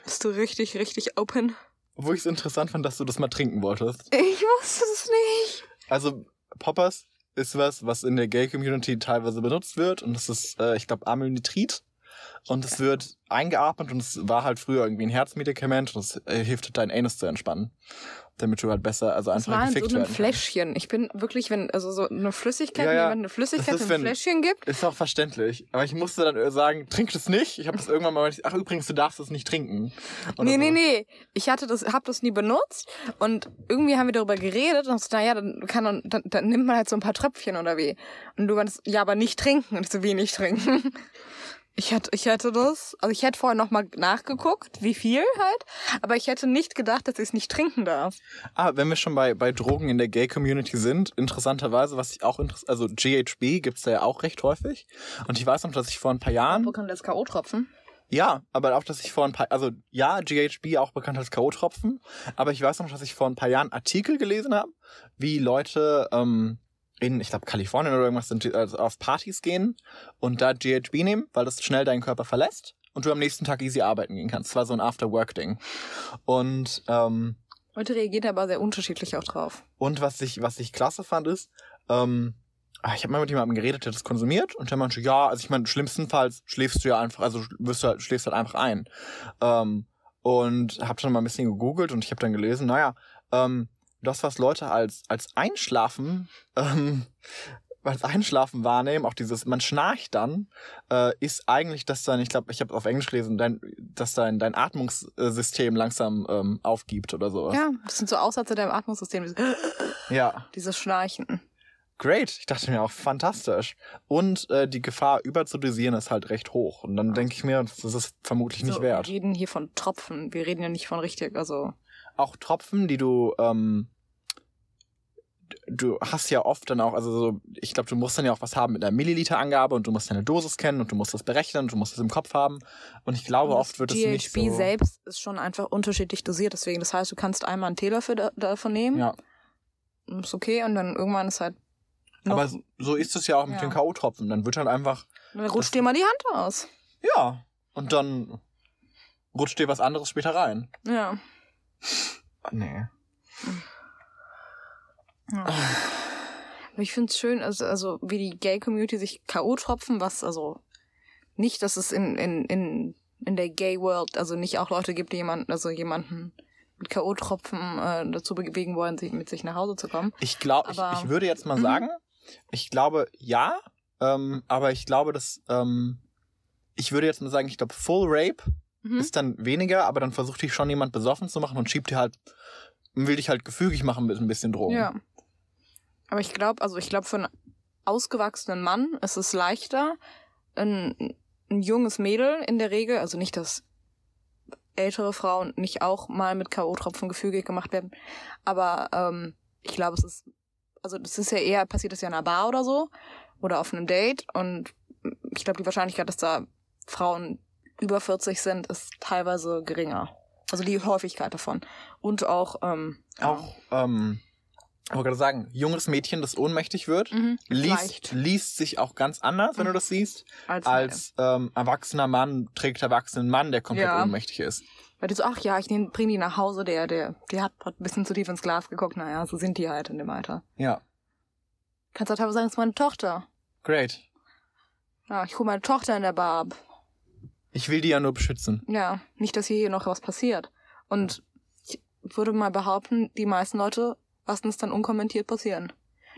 Bist du richtig, richtig open? Obwohl ich es interessant fand, dass du das mal trinken wolltest. Ich wusste es nicht. Also, Poppers ist was, was in der Gay-Community teilweise benutzt wird. Und das ist, äh, ich glaube, Amylnitrit. Und es wird eingeatmet und es war halt früher irgendwie ein Herzmedikament und es äh, hilft deinen Anus zu entspannen. Damit du halt besser, also einfach war in gefickt so einem werden. Fläschchen. Ich bin wirklich, wenn, also so eine Flüssigkeit, Ja, wenn ja. jemand eine Flüssigkeit ist, in einem wenn- Fläschchen gibt. Ist auch verständlich. Aber ich musste dann äh, sagen, trink das nicht. Ich habe das irgendwann mal, ach übrigens, du darfst das nicht trinken. Oder Nee, so. nee, nee. Ich hatte das, hab das nie benutzt und irgendwie haben wir darüber geredet und so, naja, dann kann man, dann, dann nimmt man halt so ein paar Tröpfchen oder wie. Und du meinst, ja, aber nicht trinken. Und ich so, wie nicht trinken? Ich hätte, ich hätte das, also ich hätte vorher nochmal nachgeguckt, wie viel halt, aber ich hätte nicht gedacht, dass ich es nicht trinken darf. Ah, wenn wir schon bei, bei Drogen in der Gay-Community sind, interessanterweise, was ich auch interess also GHB gibt's da ja auch recht häufig. Und ich weiß noch, dass ich vor ein paar Jahren, Wo kann das K.O. tropfen? ja, aber auch, dass ich vor ein paar, also ja, GHB auch bekannt als K.O.-Tropfen, aber ich weiß noch, dass ich vor ein paar Jahren Artikel gelesen habe, wie Leute ähm, in, ich glaube, Kalifornien oder irgendwas sind, also auf Partys gehen und da GHB nehmen, weil das schnell deinen Körper verlässt und du am nächsten Tag easy arbeiten gehen kannst. Das war so ein After-Work-Ding. Und ähm, Leute reagieren aber sehr unterschiedlich auch drauf. Und was ich, was ich klasse fand, ist, ähm, ah, ich habe mal mit jemandem geredet, der das konsumiert und der meinte, ja, also ich meine, schlimmstenfalls schläfst du ja einfach, also wirst du halt, schläfst halt einfach ein. Ähm, und habe dann mal ein bisschen gegoogelt und ich habe dann gelesen, naja, ähm, das, was Leute als, als Einschlafen, ähm, als Einschlafen wahrnehmen, auch dieses, man schnarcht dann, äh, ist eigentlich, dass dein, ich glaube, ich habe auf Englisch gelesen, dein, dass dein, dein Atmungssystem langsam ähm, aufgibt oder sowas. Ja, das sind so Aussätze deinem Atmungssystem. Ja. Dieses Schnarchen. Great. Ich dachte mir auch, fantastisch. Und äh, die Gefahr überzudosieren ist halt recht hoch. Und dann denke ich mir, das ist vermutlich nicht so, wert. Wir reden hier von Tropfen. Wir reden ja nicht von richtig, also. Auch Tropfen, die du, ähm, du hast ja oft dann auch, also so, ich glaube, du musst dann ja auch was haben mit einer Milliliterangabe und du musst deine Dosis kennen und du musst das berechnen und du musst es im Kopf haben. Und ich glaube, Und oft wird es nicht so. selbst ist schon einfach unterschiedlich dosiert. Deswegen, das heißt, du kannst einmal einen Teelöffel da, davon nehmen. Ja, Ist okay. Und dann irgendwann ist halt. Noch, aber so, so ist es ja auch mit Ja. den K.O.-Tropfen. Dann wird halt einfach, dann rutscht dir mal die Hand aus. ja, und dann rutscht dir was anderes später rein. Ja. Nee. ja. Aber ich finde es schön, also, also wie die Gay-Community sich K.O.-Tropfen, was also nicht, dass es in, in, in, in der Gay-World, also nicht auch Leute gibt, die jemanden, also jemanden mit K.O.-Tropfen äh, dazu bewegen wollen, sich, mit sich nach Hause zu kommen. Ich glaube, ich, ich würde jetzt mal Mhm. sagen, ich glaube ja, ähm, aber ich glaube, dass ähm, ich würde jetzt mal sagen, ich glaube, Full Rape Mhm. ist dann weniger, aber dann versucht dich schon jemand besoffen zu machen und schiebt dir halt, will dich halt gefügig machen mit ein bisschen Drogen. Ja. Aber ich glaube, also ich glaube, für einen ausgewachsenen Mann ist es leichter, ein, ein junges Mädel in der Regel, also nicht, dass ältere Frauen nicht auch mal mit K.O.-Tropfen gefügig gemacht werden, aber ähm, ich glaube, es ist, also das ist ja eher, passiert das ja in einer Bar oder so oder auf einem Date und ich glaube, die Wahrscheinlichkeit, dass da Frauen über 40 sind, ist teilweise geringer. Also die Häufigkeit davon. Und auch, ähm, Auch, ähm, ich wollte gerade sagen, junges Mädchen, das ohnmächtig wird, mhm, liest, leicht. liest sich auch ganz anders, wenn du Mhm. das siehst, als, als ähm, erwachsener Mann trägt erwachsenen Mann, der komplett Ja. ohnmächtig ist. Weil die so, ach ja, ich bring die nach Hause, der, der, der hat ein bisschen zu tief ins Glas geguckt. Naja, so sind die halt in dem Alter. Ja, Kannst du teilweise sagen, das ist meine Tochter. great. Ja, ich hole meine Tochter in der Bar ab. Ich will die ja nur beschützen. Ja, nicht, dass hier, noch was passiert. Und ich würde mal behaupten, die meisten Leute lassen es dann unkommentiert passieren.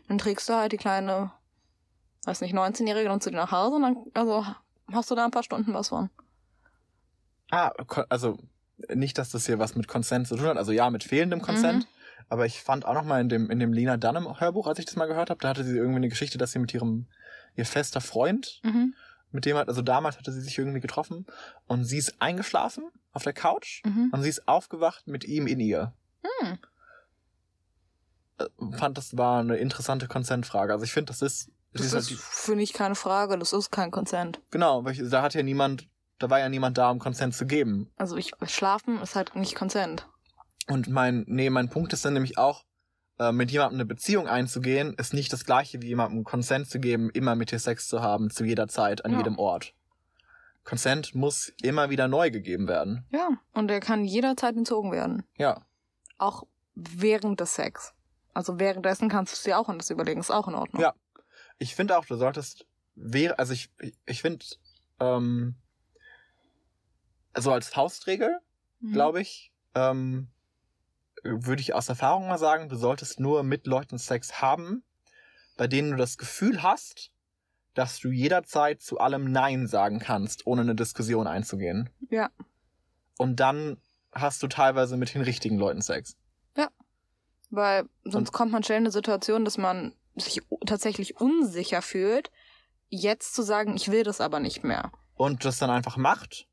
Dann trägst du halt die kleine, weiß nicht, 19-Jährige dann zu dir nach Hause und dann, also, hast du da ein paar Stunden was von. Ah, also nicht, dass das hier was mit Consent zu tun hat. Also ja, mit fehlendem Consent. Aber ich fand auch noch mal in dem, in dem Lena Dunham Hörbuch, als ich das mal gehört habe, da hatte sie irgendwie eine Geschichte, dass sie mit ihrem, ihr fester Freund, Mhm. Mit dem hat, also damals hatte sie sich irgendwie getroffen und sie ist eingeschlafen auf der Couch Mhm. und sie ist aufgewacht mit ihm in ihr. Hm. Äh, Fand, das war eine interessante Consent-Frage. Also ich finde, das ist, das Das ist halt finde ich, keine Frage. Das ist kein Consent. genau, weil ich, da hat ja niemand, da war ja niemand da, um Consent zu geben. Also ich, schlafen ist halt nicht Consent. Und mein, nee, mein Punkt ist dann nämlich auch, äh, mit jemandem eine Beziehung einzugehen, ist nicht das gleiche wie jemandem Consent zu geben, immer mit dir Sex zu haben, zu jeder Zeit, an Ja. jedem Ort. Consent muss immer wieder neu gegeben werden. Ja. Und er kann jederzeit entzogen werden. Ja. Auch während des Sex. Also währenddessen kannst du es dir auch anders überlegen. Ist auch in Ordnung. Ja. Ich finde auch, du solltest, also ich, ich finde, ähm, also als Faustregel, Mhm. glaube ich, ähm, würde ich aus Erfahrung mal sagen, du solltest nur mit Leuten Sex haben, bei denen du das Gefühl hast, dass du jederzeit zu allem Nein sagen kannst, ohne eine Diskussion einzugehen. Ja. Und dann hast du teilweise mit den richtigen Leuten Sex. Weil sonst Und- kommt man schnell in eine Situation, dass man sich tatsächlich unsicher fühlt, jetzt zu sagen, ich will das aber nicht mehr. Und das dann einfach macht,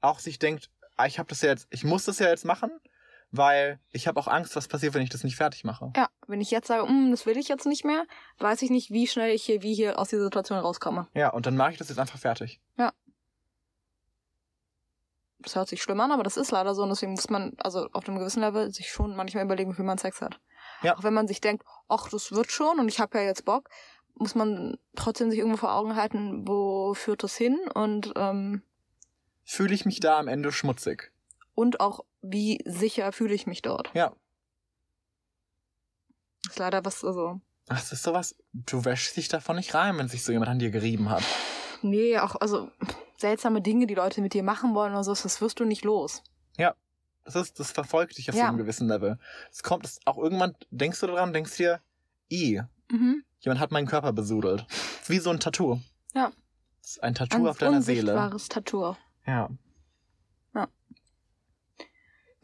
auch sich denkt, ah, ich habe das ja jetzt, ich muss das ja jetzt machen, weil ich habe auch Angst, was passiert, wenn ich das nicht fertig mache. Ja, wenn ich jetzt sage, "Mm, das will ich jetzt nicht mehr, weiß ich nicht, wie schnell ich hier, wie hier aus dieser Situation rauskomme. Ja, und dann mache ich das jetzt einfach fertig. Das hört sich schlimm an, aber das ist leider so und deswegen muss man, also auf einem gewissen Level, sich schon manchmal überlegen, wie man Sex hat. Ja. Auch wenn man sich denkt, ach, das wird schon und ich habe ja jetzt Bock, muss man trotzdem sich irgendwo vor Augen halten, wo führt das hin und ähm, Fühle ich mich da am Ende schmutzig? Und auch wie sicher fühle ich mich dort. Ja. Das ist leider was, also Ach, Das ist sowas, du wäschst dich davon nicht rein, wenn sich so jemand an dir gerieben hat. nee, auch also seltsame Dinge, die Leute mit dir machen wollen oder so, das wirst du nicht los. Das ist, das verfolgt dich auf Ja. so einem gewissen Level. Es kommt, es auch irgendwann denkst du daran, denkst dir, i, Mhm. jemand hat meinen Körper besudelt. Das wie so ein Tattoo. Ja. Das ist ein Tattoo Ein auf deiner Seele. unsichtbares Tattoo. Ja.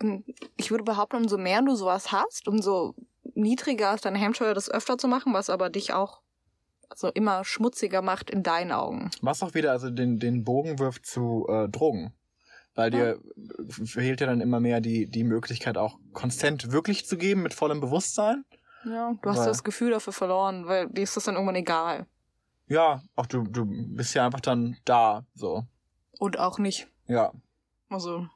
Und Ich würde behaupten, umso mehr du sowas hast, umso niedriger ist deine Hemmschwelle, das öfter zu machen, was aber dich auch also immer schmutziger macht in deinen Augen. Was auch wieder also den, den Bogen wirft zu äh, Drogen. Weil dir fehlt ja dann immer mehr die, die Möglichkeit, auch Consent wirklich zu geben mit vollem Bewusstsein. Ja, du hast Weil- das Gefühl dafür verloren, weil dir ist das dann irgendwann egal. Ja, auch du, du bist ja einfach dann da, so. Und auch nicht. Ja. Also,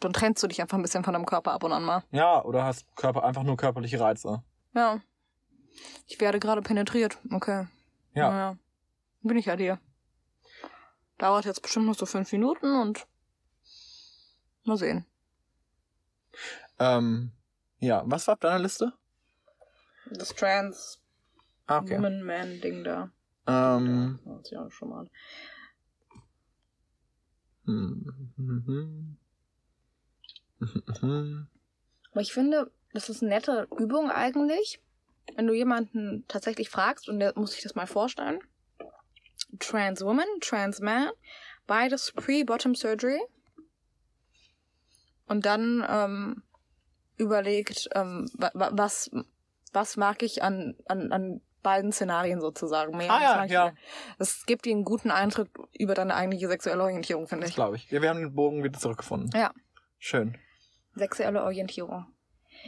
dann trennst du dich einfach ein bisschen von deinem Körper ab und an mal. Ja, oder hast Körper, einfach nur körperliche Reize. Ja. Ich werde gerade penetriert. Okay. Ja. Naja. Bin ich ja dir. Dauert jetzt bestimmt noch so fünf Minuten und mal sehen. Ähm, ja, was war auf deiner Liste? Das Trans Ah, okay. Woman Man Ding da. Ähm, Ja, das ja schon mal. hm, hm, hm, hm. Aber ich finde, das ist eine nette Übung eigentlich. Wenn du jemanden tatsächlich fragst, und der muss sich das mal vorstellen. Trans Woman, Trans Man, beides Pre-Bottom Surgery. Und dann ähm, überlegt, ähm, wa wa was, was mag ich an, an, an beiden Szenarien sozusagen mehr. Ah ja, ja. Das gibt dir einen guten Eindruck über deine eigentliche sexuelle Orientierung, finde ich. glaube ich. Ja, wir haben den Bogen wieder zurückgefunden. Ja. Schön. Sexuelle Orientierung.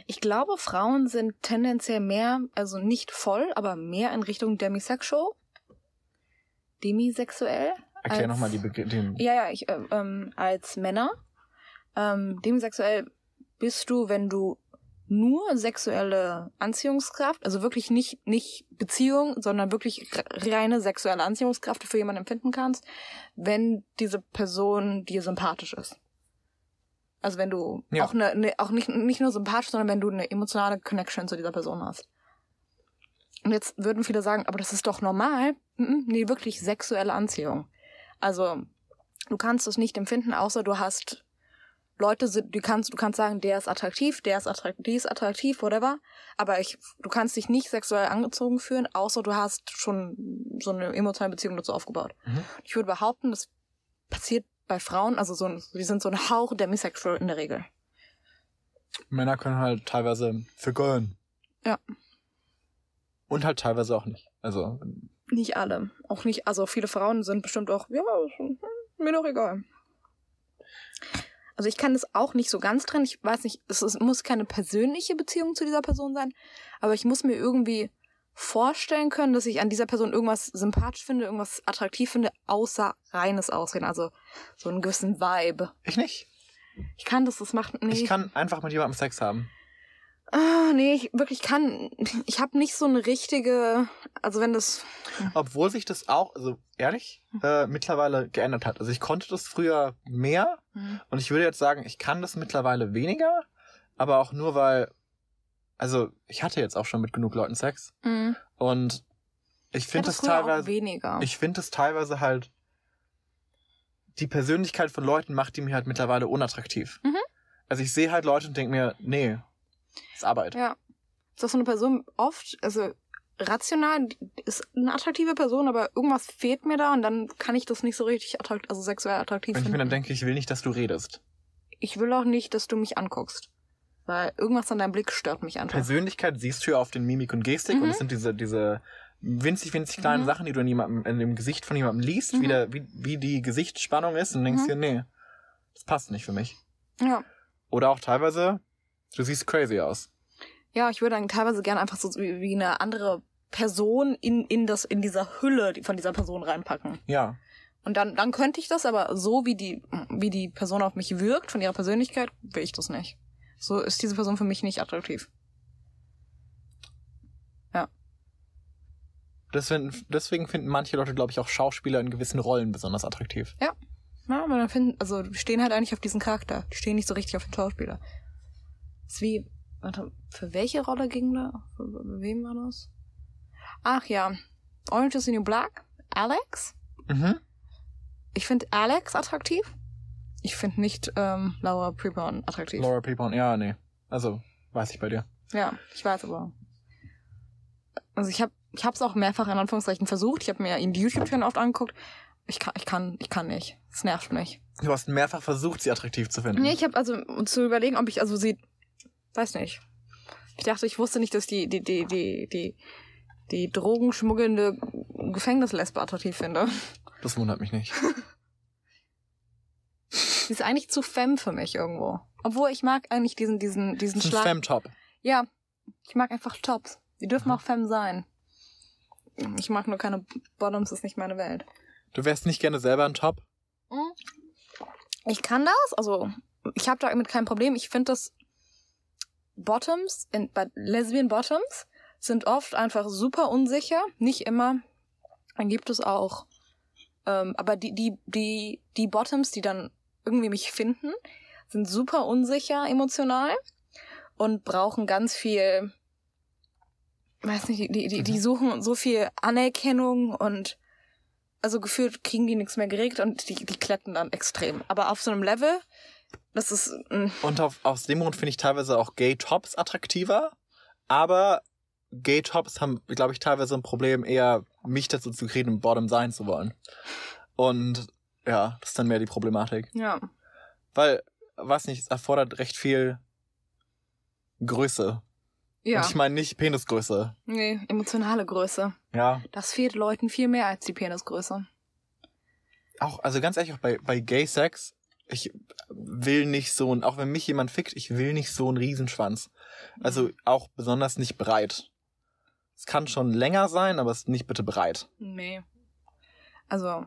Ich glaube, Frauen sind tendenziell mehr, also nicht voll, aber mehr in Richtung demisexual. Demisexuell. Erklär nochmal die Begr den. Ja, ja, ich, äh, ähm, als Männer. Ähm, demisexuell bist du, wenn du nur sexuelle Anziehungskraft, also wirklich nicht, nicht Beziehung, sondern wirklich re- reine sexuelle Anziehungskraft für jemanden empfinden kannst, wenn diese Person dir sympathisch ist. Also wenn du Ja. auch, ne, ne, auch nicht, nicht nur sympathisch, sondern wenn du eine emotionale Connection zu dieser Person hast. Und jetzt würden viele sagen, aber das ist doch normal. Mhm, Nee, wirklich sexuelle Anziehung. Also du kannst es nicht empfinden, außer du hast Leute, du kannst, du kannst sagen, der ist attraktiv, der ist attraktiv, die ist attraktiv, whatever. Aber ich, du kannst dich nicht sexuell angezogen fühlen, außer du hast schon so eine emotionale Beziehung dazu aufgebaut. Mhm. Ich würde behaupten, das passiert bei Frauen, also so, ein- die sind so ein Hauch demisexual in der Regel. Männer können halt teilweise vergönnen. Ja. Und halt teilweise auch nicht. Also, Nicht alle. Auch nicht, also viele Frauen sind bestimmt auch, ja, hm, mir doch egal. Also ich kann das auch nicht so ganz trennen. Ich weiß nicht, es, es muss keine persönliche Beziehung zu dieser Person sein, aber ich muss mir irgendwie vorstellen können, dass ich an dieser Person irgendwas sympathisch finde, irgendwas attraktiv finde, außer reines Aussehen. Also so einen gewissen Vibe. ich nicht. Ich kann das, das macht, nee. Ich kann einfach mit jemandem Sex haben. Ah, nee, ich wirklich kann, ich habe nicht so eine richtige, also wenn das, Obwohl sich das auch, also ehrlich, äh, mittlerweile geändert hat. Also ich konnte das früher mehr und ich würde jetzt sagen, ich kann das mittlerweile weniger, aber auch nur weil, also ich hatte jetzt auch schon mit genug Leuten Sex Mhm. und ich finde das auch teilweise, weniger. ich finde es teilweise halt, die Persönlichkeit von Leuten macht die mir halt mittlerweile unattraktiv. Mhm. Also ich sehe halt Leute und denke mir, nee, das ist Arbeit. Ja. Ist das so eine Person oft, also rational ist eine attraktive Person, aber irgendwas fehlt mir da und dann kann ich das nicht so richtig attraktiv, also sexuell attraktiv Wenn ich mir finden. dann denke, ich will nicht, dass du redest. Ich will auch nicht, dass du mich anguckst. Weil irgendwas an deinem Blick stört mich einfach. Persönlichkeit siehst du ja auf den Mimik und Gestik Mhm. und es sind diese, diese winzig, winzig kleinen Mhm. Sachen, die du in, jemandem, in dem Gesicht von jemandem liest, Mhm. wie, der, wie, wie die Gesichtsspannung ist und denkst Mhm. dir, nee, das passt nicht für mich. Ja. Oder auch teilweise, du siehst crazy aus. Ja, ich würde dann teilweise gerne einfach so wie, eine andere Person in, in das, in dieser Hülle von dieser Person reinpacken. Ja. Und dann, dann könnte ich das, aber so wie die, wie die Person auf mich wirkt, von ihrer Persönlichkeit, will ich das nicht. So ist diese Person für mich nicht attraktiv. Deswegen, deswegen finden manche Leute, glaube ich, auch Schauspieler in gewissen Rollen besonders attraktiv. Ja, aber dann finden, also die stehen halt eigentlich auf diesen Charakter. Die stehen nicht so richtig auf den Schauspieler. ist wie, warte, für welche Rolle ging da? Für, für wem war das? Ach ja, Orange is the New Black, Alex. Mhm. Ich finde Alex attraktiv. Ich finde nicht ähm, Laura Prepon attraktiv. Laura Prepon, ja, nee. Also, weiß ich bei dir. Ja, ich weiß aber. Also ich habe ich habe es auch mehrfach in Anführungszeichen versucht. Ich habe mir ihn die YouTube-Channel oft angeguckt. Ich kann, ich kann, ich kann nicht. Es nervt mich. Du hast mehrfach versucht, sie attraktiv zu finden. Nee, ich habe also zu überlegen, ob ich also sie, weiß nicht. Ich dachte, ich wusste nicht, dass die die die die die die drogenschmuggelnde Gefängnislesbe attraktiv finde. Das wundert mich nicht. Sie ist eigentlich zu femme für mich irgendwo. Obwohl ich mag eigentlich diesen diesen diesen Schlag. Fem-Top. Ja, ich mag einfach Tops. Die dürfen Mhm. auch femme sein. Ich mag nur keine Bottoms, ist nicht meine Welt. Du wärst nicht gerne selber ein Top? Mhm. Ich kann das, also ich habe damit kein Problem. Ich finde das Bottoms, in, bei Lesbian Bottoms sind oft einfach super unsicher. Nicht immer. Dann gibt es auch, ähm, aber die, die, die, die Bottoms, die dann irgendwie mich finden, sind super unsicher emotional und brauchen ganz viel, weiß nicht, die, die, die suchen so viel Anerkennung und also gefühlt kriegen die nichts mehr geregt und die, die kletten dann extrem. Aber auf so einem Level, das ist, mm, Und auf, aus dem Grund finde ich teilweise auch Gay-Tops attraktiver. Aber Gay-Tops haben, glaube ich, teilweise ein Problem, eher mich dazu zu kriegen, im Bottom sein zu wollen. Und ja, das ist dann mehr die Problematik. ja. Weil, weiß nicht, es erfordert recht viel Größe. Ja. Und ich meine nicht Penisgröße. Nee, emotionale Größe. Ja. Das fehlt Leuten viel mehr als die Penisgröße. Auch, also ganz ehrlich, auch bei, bei Gay Sex, ich will nicht so ein, auch wenn mich jemand fickt, ich will nicht so einen Riesenschwanz. Also auch besonders nicht breit. Es kann schon länger sein, aber es ist nicht bitte breit. Nee. Also,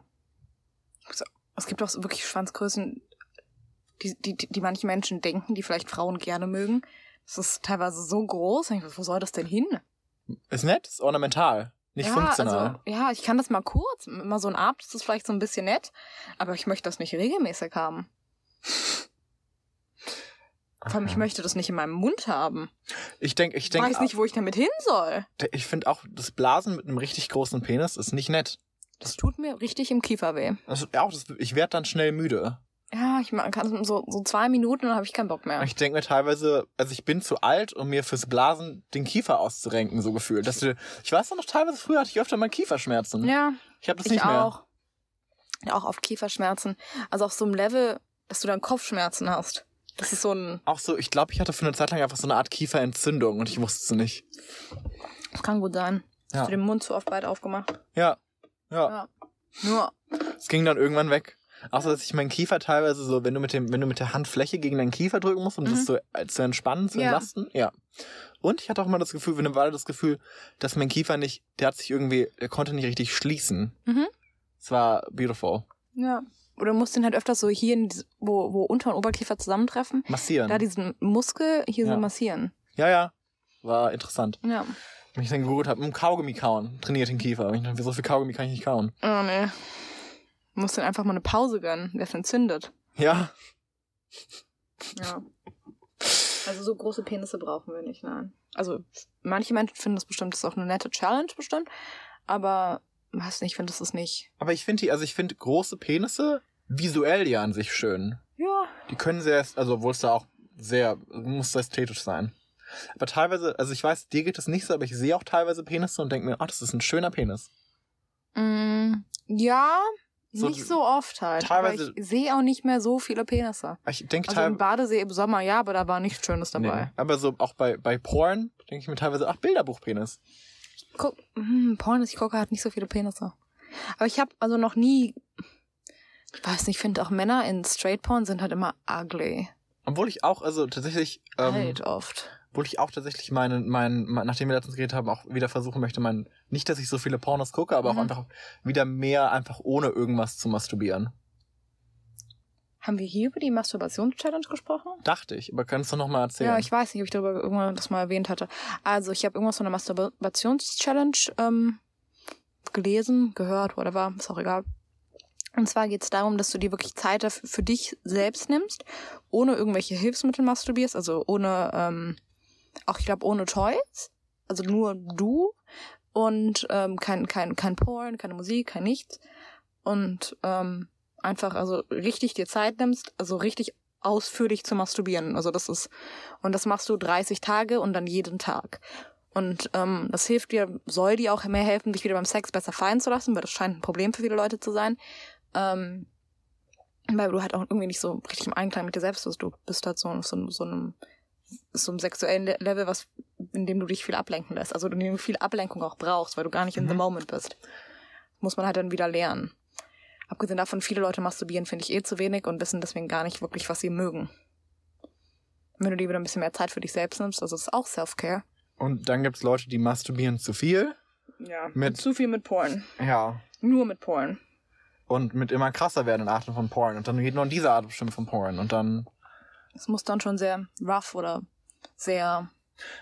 so, es gibt auch wirklich Schwanzgrößen, die, die, die manche Menschen denken, die vielleicht Frauen gerne mögen. Das ist teilweise so groß. Ich, wo soll das denn hin? Ist nett, ist ornamental, nicht ja, funktional. Also, ja, ich kann das mal kurz. Immer so ein Abend ist das vielleicht so ein bisschen nett. Aber ich möchte das nicht regelmäßig haben. Vor allem, ich möchte das nicht in meinem Mund haben. Ich denke, ich Ich denke, weiß nicht, wo ich damit hin soll. ich finde auch, das Blasen mit einem richtig großen Penis ist nicht nett. Das tut mir richtig im Kiefer weh. Ja, auch das, ich werde dann schnell müde. Ja, ich ma- kann so, so zwei Minuten, dann habe ich keinen Bock mehr. Ich denke mir teilweise, also ich bin zu alt, um mir fürs Blasen den Kiefer auszurenken, so gefühlt. Dass du, ich weiß noch, teilweise früher hatte ich öfter mal Kieferschmerzen. Ja, Ich habe das ich nicht mehr. auch. Ja, auch auf Kieferschmerzen. Also auf so einem Level, dass du dann Kopfschmerzen hast. Das ist so ein, Auch so, ich glaube, ich hatte für eine Zeit lang einfach so eine Art Kieferentzündung und ich wusste es nicht. das kann gut sein. Ja. Hast du den Mund zu oft weit aufgemacht? Ja. Ja. Ja. Nur, Es ging dann irgendwann weg. Außer dass ich meinen Kiefer teilweise so, wenn du mit dem, wenn du mit der Handfläche gegen deinen Kiefer drücken musst, um Mhm. das so äh, zu entspannen, zu Ja. entlasten. Ja. Und ich hatte auch mal das Gefühl, für eine Weile das Gefühl, dass mein Kiefer nicht, der hat sich irgendwie, der konnte nicht richtig schließen. Mhm. Es war beautiful. ja. Oder musst den halt öfters so hier, in wo, wo Unter- und Oberkiefer zusammentreffen, Massieren. da diesen Muskel hier Ja. so massieren. ja, ja. War interessant. Ja. Wenn ich dann gegoogelt habe, um Kaugummi kauen, trainiert den Kiefer. Und ich dachte, so viel Kaugummi kann ich nicht kauen. Oh nee. Du musst dann einfach mal eine Pause gönnen, der ist entzündet. Ja. Ja. Also so große Penisse brauchen wir nicht, nein. Also manche Menschen finden das bestimmt, das ist auch eine nette Challenge bestimmt, aber weiß nicht, ich finde das ist nicht. Aber ich finde die, also ich finde große Penisse visuell ja an sich schön. Ja. Die können sehr, also obwohl es da auch sehr, muss ästhetisch sein. Aber teilweise, also ich weiß, dir geht das nicht so, aber ich sehe auch teilweise Penisse und denke mir, ach, das ist ein schöner Penis. Mm, ja, So- nicht so oft halt. teilweise- Aber ich sehe auch nicht mehr so viele Penisse. Ich denke Also im Badesee im Sommer ja, aber da war nichts Schönes dabei. nee, aber so auch bei, bei Porn denke ich mir teilweise, ach, Bilderbuchpenis. Guck, hm, Porn, das ich gucke, hat nicht so viele Penisse. Aber ich habe also noch nie, ich weiß nicht, ich finde auch Männer in Straight Porn sind halt immer ugly. Obwohl ich auch, also tatsächlich, ähm, halt oft. Obwohl ich auch tatsächlich meinen, meinen, mein, nachdem wir letztens geredet haben, auch wieder versuchen möchte, mein, nicht, dass ich so viele Pornos gucke, aber Mhm. auch einfach wieder mehr einfach ohne irgendwas zu masturbieren. Haben wir hier über die Masturbations-Challenge gesprochen? Dachte ich, aber kannst du noch mal erzählen? Ja, ich weiß nicht, ob ich darüber irgendwann das mal erwähnt hatte. Also, ich habe irgendwas von der Masturbations-Challenge ähm, gelesen, gehört, whatever, ist auch egal. Und zwar geht es darum, dass du dir wirklich Zeit dafür, für dich selbst nimmst, ohne irgendwelche Hilfsmittel masturbierst, also ohne, ähm, auch ich glaube, ohne Toys, also nur du und ähm, kein, kein, kein Porn, keine Musik, kein nichts. Und ähm, einfach also richtig dir Zeit nimmst, also richtig ausführlich zu masturbieren. Also das ist und das machst du 30 Tage und dann jeden Tag. Und ähm, das hilft dir, soll dir auch mehr helfen, dich wieder beim Sex besser fallen zu lassen, weil das scheint ein Problem für viele Leute zu sein. Ähm, weil du halt auch irgendwie nicht so richtig im Einklang mit dir selbst bist. Du bist halt so so, so einem so einem sexuellen Le- Level, was in dem du dich viel ablenken lässt. Also in dem du viel Ablenkung auch brauchst, weil du gar nicht in the Mhm. moment bist. Muss man halt dann wieder lernen. Abgesehen davon, viele Leute masturbieren, finde ich eh zu wenig und wissen deswegen gar nicht wirklich, was sie mögen. Wenn du dir wieder ein bisschen mehr Zeit für dich selbst nimmst, also das ist auch Self-Care. Und dann gibt's Leute, die masturbieren zu viel. Ja. Mit- zu viel mit Porn. Ja. Nur mit Porn. Und mit immer krasser werdenden Arten von Porn. Und dann geht nur in diese Art bestimmt von Porn. Und dann, Es muss dann schon sehr rough oder sehr.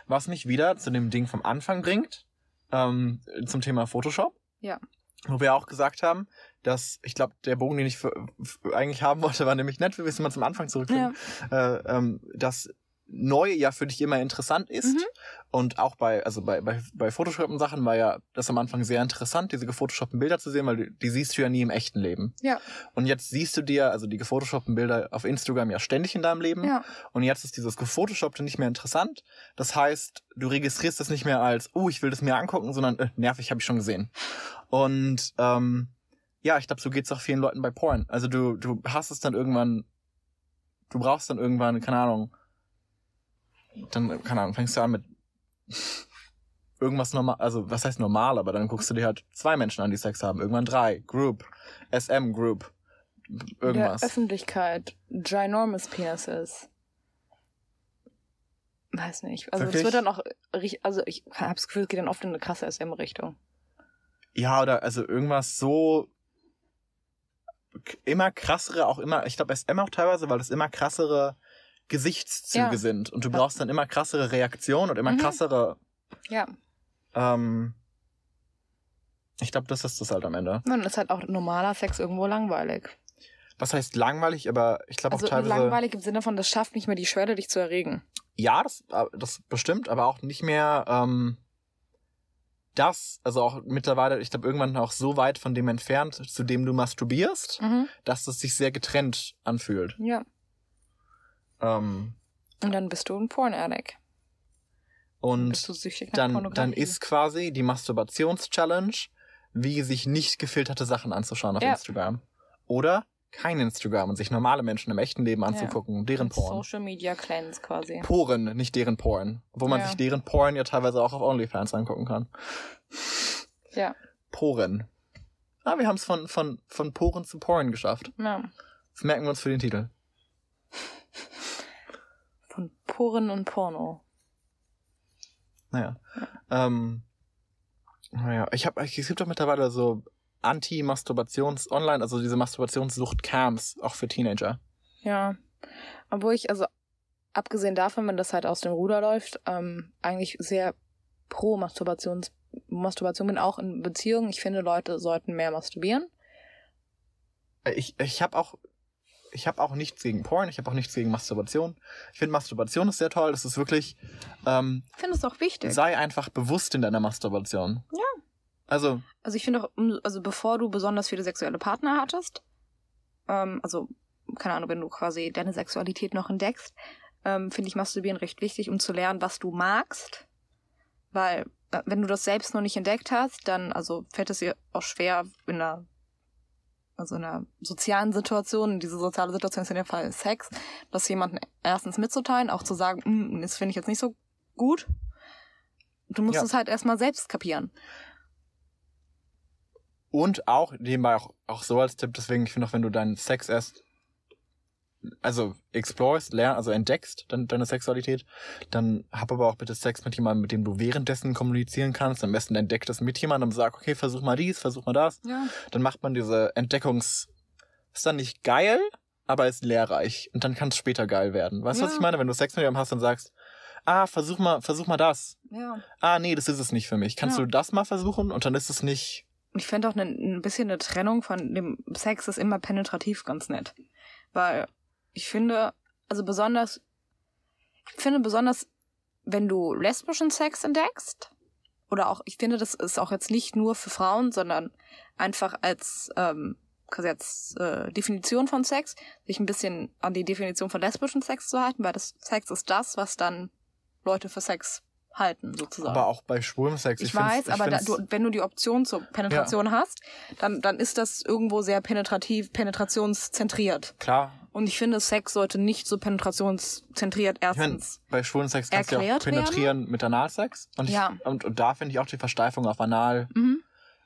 was mich wieder zu dem Ding vom Anfang bringt, ähm, zum Thema Photoshop. Ja. Wo wir auch gesagt haben, dass, ich glaube, der Bogen, den ich für, für eigentlich haben wollte, war nämlich nett, wir müssen mal zum Anfang zurückgehen, äh, ähm, dass Neue ja für dich immer interessant ist. Mhm. Und auch bei, also bei, bei, bei Photoshop und Sachen war ja das am Anfang sehr interessant, diese gefotoshoppten Bilder zu sehen, weil die, die siehst du ja nie im echten Leben. Ja. Und jetzt siehst du dir, also die gefotoshoppten Bilder auf Instagram ja ständig in deinem Leben. Ja. Und jetzt ist dieses gefotoshoppte nicht mehr interessant. Das heißt, du registrierst das nicht mehr als, oh, ich will das mir angucken, sondern äh, nervig, habe ich schon gesehen. Und ähm, ja, ich glaube, so geht's auch vielen Leuten bei Porn. Also du, du hast es dann irgendwann, du brauchst dann irgendwann, keine Ahnung, dann, keine Ahnung, fängst du an mit irgendwas normal, also was heißt normal, aber dann guckst du dir halt zwei Menschen an, die Sex haben, irgendwann drei, Group, SM Group, irgendwas. Der Öffentlichkeit. Ginormous Penises. Weiß nicht. Also es wird dann auch, also ich habe das Gefühl, es geht dann oft in eine krasse SM-Richtung. Ja, oder also irgendwas so immer krassere, auch immer, ich glaube SM auch teilweise, weil das immer krassere Gesichtszüge Ja. sind und du brauchst dann immer krassere Reaktionen und immer Mhm. krassere, Ja. ähm, ich glaube, das ist das halt am Ende. Dann ist halt auch normaler Sex irgendwo langweilig. Was heißt langweilig, aber ich glaube Also auch teilweise, langweilig im Sinne von, das schafft nicht mehr die Schwelle, dich zu erregen. ja, das, äh, das bestimmt, aber auch nicht mehr, ähm, das, also auch mittlerweile, ich glaube, irgendwann auch so weit von dem entfernt, zu dem du masturbierst, Mhm. dass es sich sehr getrennt anfühlt. Ja. Ähm, Und dann bist du ein Porn-Addict. und Bist du süchtig nach dann, dann ist quasi die Masturbations-Challenge, wie sich nicht gefilterte Sachen anzuschauen auf Ja. Instagram. Oder kein Instagram und sich normale Menschen im echten Leben anzugucken, deren Ein Porn. Social Media Cleanse quasi. Poren, nicht deren Porn. Wo man Ja. sich deren Porn ja teilweise auch auf OnlyFans angucken kann. Ja. Poren. Ah, wir haben es von, von, von Poren zu Porn geschafft. ja. Das merken wir uns für den Titel. Poren und Porno. Naja. Ähm, naja, ich habe, es gibt doch mittlerweile so Anti-Masturbations online, also diese Masturbationssucht-Cams, auch für Teenager. Ja. Obwohl ich, also abgesehen davon, wenn das halt aus dem Ruder läuft, ähm, eigentlich sehr pro Masturbations Masturbation bin, auch in Beziehungen. Ich finde, Leute sollten mehr masturbieren. Ich, ich habe auch, ich habe auch nichts gegen Porn, ich habe auch nichts gegen Masturbation. Ich finde Masturbation ist sehr toll. Das ist wirklich, ähm, Ich finde es auch wichtig. sei einfach bewusst in deiner Masturbation. Ja. Also, Also ich finde auch, also bevor du besonders viele sexuelle Partner hattest, ähm, also keine Ahnung, wenn du quasi deine Sexualität noch entdeckst, ähm, finde ich Masturbieren recht wichtig, um zu lernen, was du magst. Weil äh, wenn du das selbst noch nicht entdeckt hast, dann also fällt es dir auch schwer in einer also in einer sozialen Situation, diese soziale Situation ist in dem Fall Sex, das jemanden erstens mitzuteilen, auch zu sagen, "Mm, das finde ich jetzt nicht so gut. Du musst Ja. es halt erstmal selbst kapieren. und auch, nebenbei auch, auch so als Tipp, deswegen, ich finde auch, wenn du deinen Sex erst, also explorest, lernst, also entdeckst, dann deine Sexualität, dann hab aber auch bitte Sex mit jemandem, mit dem du währenddessen kommunizieren kannst. Am besten entdeck das mit jemandem und sag, okay, versuch mal dies, versuch mal das. Ja. Dann macht man diese Entdeckungs, ist dann nicht geil, aber ist lehrreich. Und dann kann es später geil werden. Weißt du, was Ja. ich meine? Wenn du Sex mit jemandem hast und sagst, ah, versuch mal, versuch mal das. Ja. Ah, nee, das ist es nicht für mich. Kannst Ja. du das mal versuchen? Und dann ist es nicht, ich fände auch ne, ein bisschen eine Trennung von dem Sex ist immer penetrativ ganz nett. Weil ich finde, also besonders, ich finde besonders, wenn du lesbischen Sex entdeckst, oder auch, ich finde, das ist auch jetzt nicht nur für Frauen, sondern einfach als ähm, quasi als äh, Definition von Sex, sich ein bisschen an die Definition von lesbischen Sex zu halten, weil das Sex ist das, was dann Leute für Sex halten, sozusagen. Aber auch bei schwulem Sex. ich, ich weiß, ich aber da, du, wenn du die Option zur Penetration hast, dann, dann ist das irgendwo sehr penetrativ, penetrationszentriert. klar, Und ich finde, Sex sollte nicht so penetrationszentriert Ich meine, erstens. bei schwulen Sex kannst du ja auch penetrieren mit Analsex. Und, ich, Ja. und, und da finde ich auch die Versteifung auf Anal, Mhm.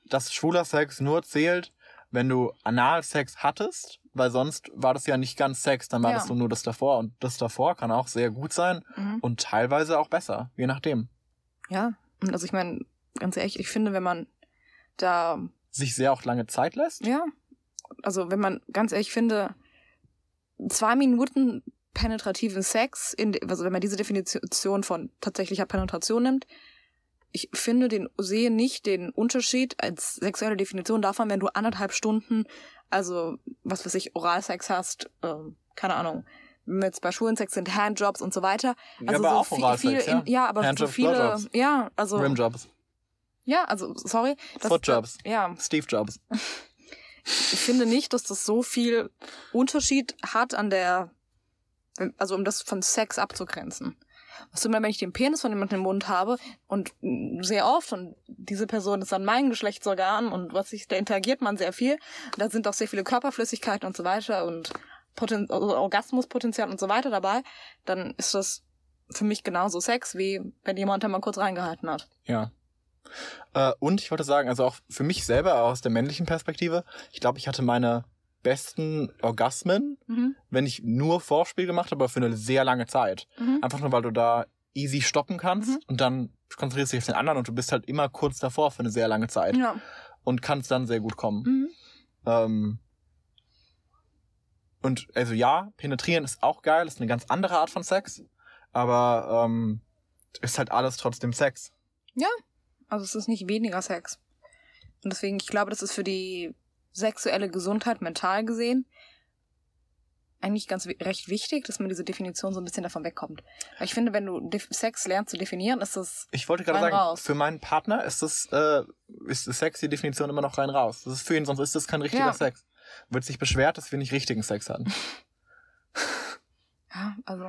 dass schwuler Sex nur zählt, wenn du Analsex hattest, weil sonst war das ja nicht ganz Sex, dann war Ja. das nur das davor. Und das davor kann auch sehr gut sein Mhm. und teilweise auch besser, je nachdem. Ja. Und also ich meine, ganz ehrlich, ich finde, wenn man da Sich sehr auch lange Zeit lässt. Ja. Also wenn man ganz ehrlich finde, zwei Minuten penetrativen Sex, in, also wenn man diese Definition von tatsächlicher Penetration nimmt, ich finde den, sehe nicht den Unterschied als sexuelle Definition davon, wenn du anderthalb Stunden, also was weiß ich, Oralsex hast, ähm, keine Ahnung, jetzt bei Schulensex sind, Handjobs und so weiter. Also ja, aber so auch viel, Oralsex, viel ja. in, ja, aber so Handjobs, viele, Blowjobs. ja, also Rimjobs, ja, also sorry, Footjobs. ja, Steve Jobs. ich finde nicht, dass das so viel Unterschied hat an der, also um das von Sex abzugrenzen. Was du wenn ich den Penis von jemandem im Mund habe und sehr oft und diese Person ist dann mein Geschlechtsorgan und was ich, da interagiert man sehr viel. Da sind auch sehr viele Körperflüssigkeiten und so weiter und Poten also Orgasmuspotenzial und so weiter dabei. Dann ist das für mich genauso Sex, wie wenn jemand da mal kurz reingehalten hat. Ja. Äh, und ich wollte sagen, also auch für mich selber aus der männlichen Perspektive, ich glaube, ich hatte meine besten Orgasmen, Mhm. wenn ich nur Vorspiel gemacht habe, aber für eine sehr lange Zeit. Mhm. Einfach nur, weil du da easy stoppen kannst Mhm. und dann konzentrierst du dich auf den anderen und du bist halt immer kurz davor für eine sehr lange Zeit Ja. und kannst dann sehr gut kommen. Mhm. Ähm, und also ja, penetrieren ist auch geil, ist eine ganz andere Art von Sex, aber ähm, ist halt alles trotzdem Sex. Also es ist nicht weniger Sex. Und deswegen, ich glaube, das ist für die sexuelle Gesundheit mental gesehen eigentlich ganz recht wichtig, dass man diese Definition so ein bisschen davon wegkommt. Weil ich finde, wenn du Sex lernst zu definieren, ist das Ich wollte gerade sagen, raus. für meinen Partner ist das, äh, ist Sex die Definition immer noch rein raus. Das ist für ihn, sonst ist das kein richtiger Ja. Sex. Wird sich beschwert, dass wir nicht richtigen Sex hatten. ja, also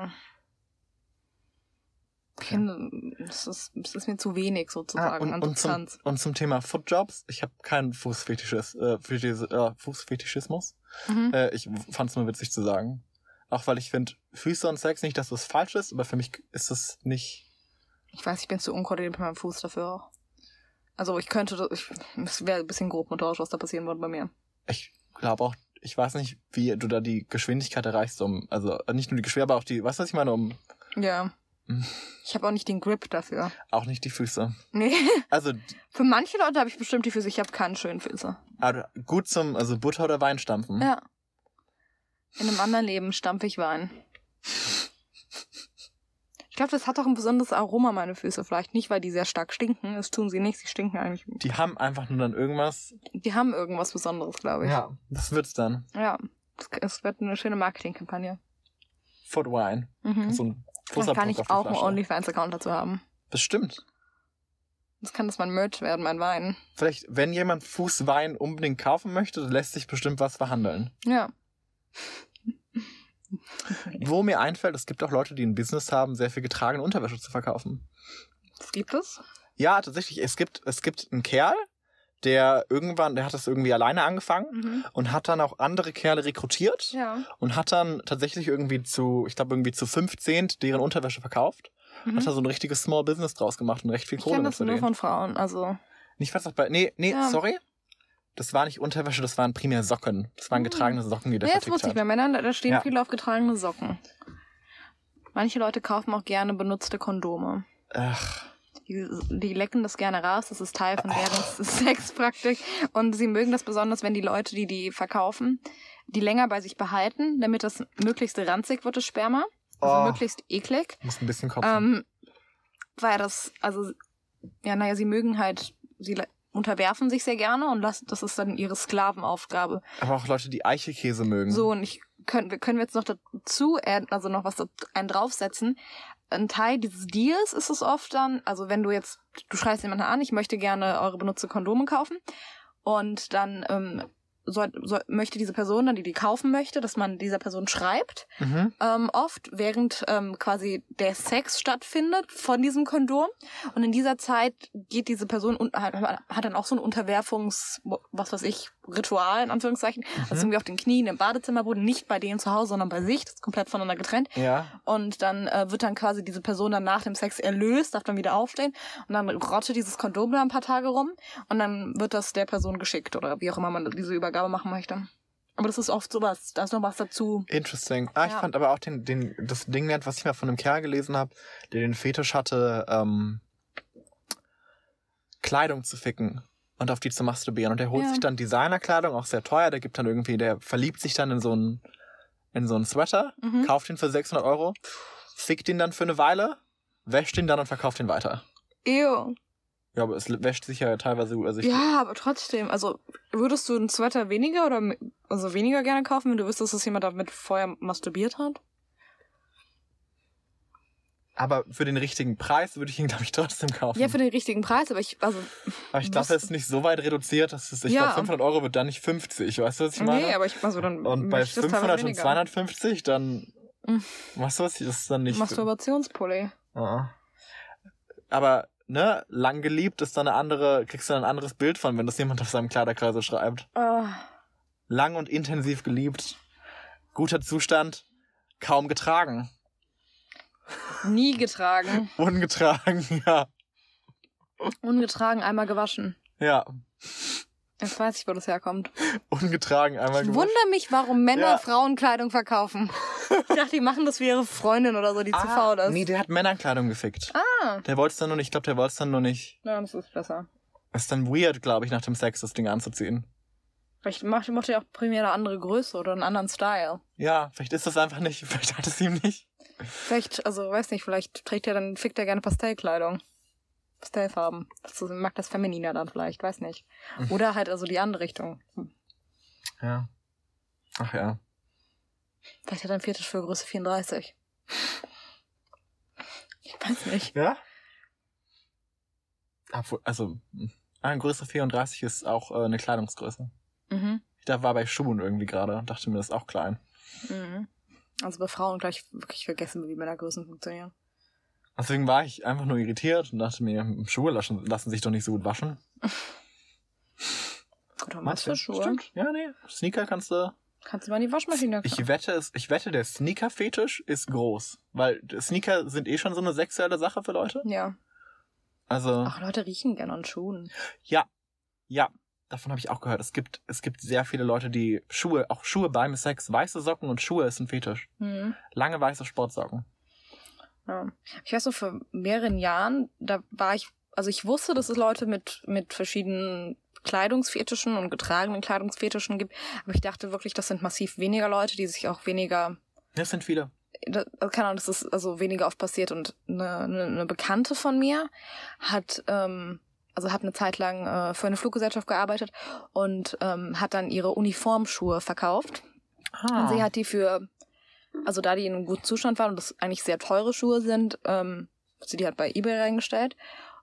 finde, das ist, ist mir zu wenig sozusagen Ah, und, an und, zum, Substanz. und zum Thema Footjobs, ich habe keinen Fußfetischis, äh, äh, Fußfetischismus. Mhm. Äh, ich fand es nur witzig zu sagen. Auch weil ich finde, Füße und Sex nicht, dass das falsch ist, aber für mich ist es nicht. Ich weiß, ich bin zu unkoordiniert mit meinem Fuß dafür auch. Also ich könnte, ich, es wäre ein bisschen grob motorisch, was da passieren würde bei mir. Ich glaube auch, ich weiß nicht, wie du da die Geschwindigkeit erreichst, um, also äh, nicht nur die Geschwindigkeit, aber auch die, weißt du, was ich meine, um Ja. Ich habe auch nicht den Grip dafür. auch nicht die Füße. Nee. Also Für manche Leute habe ich bestimmt die Füße. Ich habe keine schönen Füße. aber gut zum, also Butter oder Wein stampfen. Ja. In einem anderen Leben stampfe ich Wein. Ich glaube, das hat auch ein besonderes Aroma, meine Füße. Vielleicht nicht, weil die sehr stark stinken. Das tun sie nicht. Sie stinken eigentlich. Die haben einfach nur dann irgendwas. Die haben irgendwas Besonderes, glaube ich. Ja. Das wird's dann. Ja. Es- wird eine schöne Marketingkampagne. Foot Wine. Mhm. So ein Vielleicht kann ich auch einen. OnlyFans-Account dazu haben. Bestimmt. Das kann das mein Merch werden, mein Wein. Vielleicht, wenn jemand Fußwein unbedingt kaufen möchte, lässt sich bestimmt was verhandeln. Ja. Wo mir einfällt, es gibt auch Leute, die ein Business haben, sehr viel getragene Unterwäsche zu verkaufen. Was gibt es? Ja, tatsächlich, es gibt, es gibt einen Kerl, der irgendwann, der hat das irgendwie alleine angefangen Mhm. und hat dann auch andere Kerle rekrutiert Ja. und hat dann tatsächlich irgendwie zu, ich glaube irgendwie zu 15 deren Unterwäsche verkauft. Mhm. Hat da so ein richtiges Small Business draus gemacht und recht viel Ich Kohle kenne mit das nur verdient. von Frauen. Also. Nicht was auch bei, nee, nee, Ja. sorry. Das war nicht Unterwäsche, das waren primär Socken. Das waren Hm. getragene Socken, die der Ja, das vertickt wusste ich. Bei Männern, da- da stehen Ja. viele auf getragene Socken. Manche Leute kaufen auch gerne benutzte Kondome. Ach, Die, die lecken das gerne raus. Das ist Teil von deren Sexpraktik. Und sie mögen das besonders, wenn die Leute, die die verkaufen, die länger bei sich behalten, damit das möglichst ranzig wird, das Sperma. Also Oh. möglichst eklig. muss ein bisschen kotzen. Ähm, weil das, also, ja, naja, sie mögen halt, sie unterwerfen sich sehr gerne und lassen, das ist dann ihre Sklavenaufgabe. Aber auch Leute, die Eichelkäse mögen. So, und ich können, wir können wir jetzt noch dazu, adden, also noch was da, einen draufsetzen. Ein Teil dieses Deals ist es oft dann, also wenn du jetzt, du schreibst jemanden an, ich möchte gerne eure benutzte Kondome kaufen. Und dann ähm, soll, soll, möchte diese Person dann, die die kaufen möchte, dass man dieser Person schreibt. Mhm. Ähm, oft, während ähm, quasi der Sex stattfindet von diesem Kondom. Und in dieser Zeit geht diese Person und hat, hat dann auch so ein Unterwerfungs, was weiß ich, Ritual, in Anführungszeichen. Also irgendwie auf den Knien im Badezimmerboden, nicht bei denen zu Hause, sondern bei sich. Das ist komplett voneinander getrennt. Ja. Und dann äh, wird dann quasi diese Person dann nach dem Sex erlöst, darf dann wieder aufstehen. Und dann rottet dieses Kondom da ein paar Tage rum. Und dann wird das der Person geschickt oder wie auch immer man diese Übergabe machen möchte. Aber das ist oft sowas. Da ist noch was dazu. Interesting. Ah, ich Ja. fand aber auch den, den, das Ding nett, was ich mal von einem Kerl gelesen habe, der den Fetisch hatte, ähm, Kleidung zu ficken und auf die zu masturbieren. Und der holt Ja. sich dann Designerkleidung, auch sehr teuer. Der gibt dann irgendwie, der verliebt sich dann in so einen, in so einen Sweater, Mhm. kauft ihn für 600 Euro, fickt ihn dann für eine Weile, wäscht ihn dann und verkauft ihn weiter. Ew. Ja, aber es wäscht sich ja teilweise gut. Also Ja, aber trotzdem. Also würdest du einen Sweater weniger oder also weniger gerne kaufen, wenn du wüsstest, dass jemand damit vorher masturbiert hat? Aber für den richtigen Preis würde ich ihn, glaube ich, trotzdem kaufen. Ja, für den richtigen Preis, aber ich, also, aber ich glaube, es ist nicht so weit reduziert, dass es, ich Ja. glaube, 500 Euro wird dann nicht 50. Weißt du, was ich meine? nee, aber ich, also dann Und bei möchte ich das teilweise 500 und weniger. 250, dann. Mhm. Weißt du was? Das ist dann nicht. Masturbationspulli. Ah. Aber, ne, lang geliebt ist dann eine andere, kriegst du dann ein anderes Bild von, wenn das jemand auf seinem Kleiderkreise schreibt. Ah, Lang und intensiv geliebt. Guter Zustand. Kaum getragen. nie getragen. Ungetragen, ja. Ungetragen, einmal gewaschen. Ja. Jetzt weiß ich, wo das herkommt. Ungetragen einmal Ich wundere mich, warum Männer Ja. Frauenkleidung verkaufen. Ich dachte, die machen das für ihre Freundin oder so, die zu faul ist. Nee, der hat Männerkleidung gefickt. Ah, Der wollte es dann nur nicht, ich glaube, der wollte es dann nur nicht. ja, das ist besser. Ist dann weird, glaube ich, nach dem Sex das Ding anzuziehen. Vielleicht macht, macht er auch primär eine andere Größe oder einen anderen Style. Ja, vielleicht ist das einfach nicht, vielleicht hat es ihm nicht. Vielleicht, also weiß nicht, vielleicht trägt er dann, fickt er gerne Pastellkleidung. Pastellfarben. Das mag das Femininer dann vielleicht, weiß nicht. Oder halt also die andere Richtung. Hm. Ja. Ach ja. Vielleicht hat er einen Fetisch für Größe 34. Ich weiß nicht. Ja? Obwohl, also, mh. ah, Größe 34 ist auch äh, eine Kleidungsgröße. Mhm. Ich da war bei Schuhen irgendwie gerade und dachte mir, das ist auch klein. Mhm. Also bei Frauen gleich wirklich vergessen, wie Männergrößen funktionieren. Deswegen war ich einfach nur irritiert und dachte mir, Schuhe lassen, lassen sich doch nicht so gut waschen. Gut, für du? Schuhe? Stimmt. Ja, nee. Sneaker kannst du. Kannst du mal in die Waschmaschine Ich wette, es, ich wette, der Sneaker-Fetisch ist groß. Weil Sneaker sind eh schon so eine sexuelle Sache für Leute. Ja. Also. Ach, Leute riechen gerne an Schuhen. Ja, ja, davon habe ich auch gehört. Es gibt, es gibt sehr viele Leute, die Schuhe, auch Schuhe beim Sex, weiße Socken und Schuhe ist ein Fetisch. Mhm. Lange weiße Sportsocken. Ja. Ich weiß noch, vor mehreren Jahren, da war ich, also ich wusste, dass es Leute mit, mit verschiedenen Kleidungsfetischen und getragenen Kleidungsfetischen gibt, aber ich dachte wirklich, das sind massiv weniger Leute, die sich auch weniger, Das sind viele. da- also keine Ahnung, das ist also weniger oft passiert und eine, eine, eine Bekannte von mir hat, ähm, also hat eine Zeit lang äh, für eine Fluggesellschaft gearbeitet und ähm, hat dann ihre Uniformschuhe verkauft. Ah. Und sie hat die für, also da die in einem guten Zustand waren und das eigentlich sehr teure Schuhe sind, ähm, hat sie die halt bei eBay reingestellt.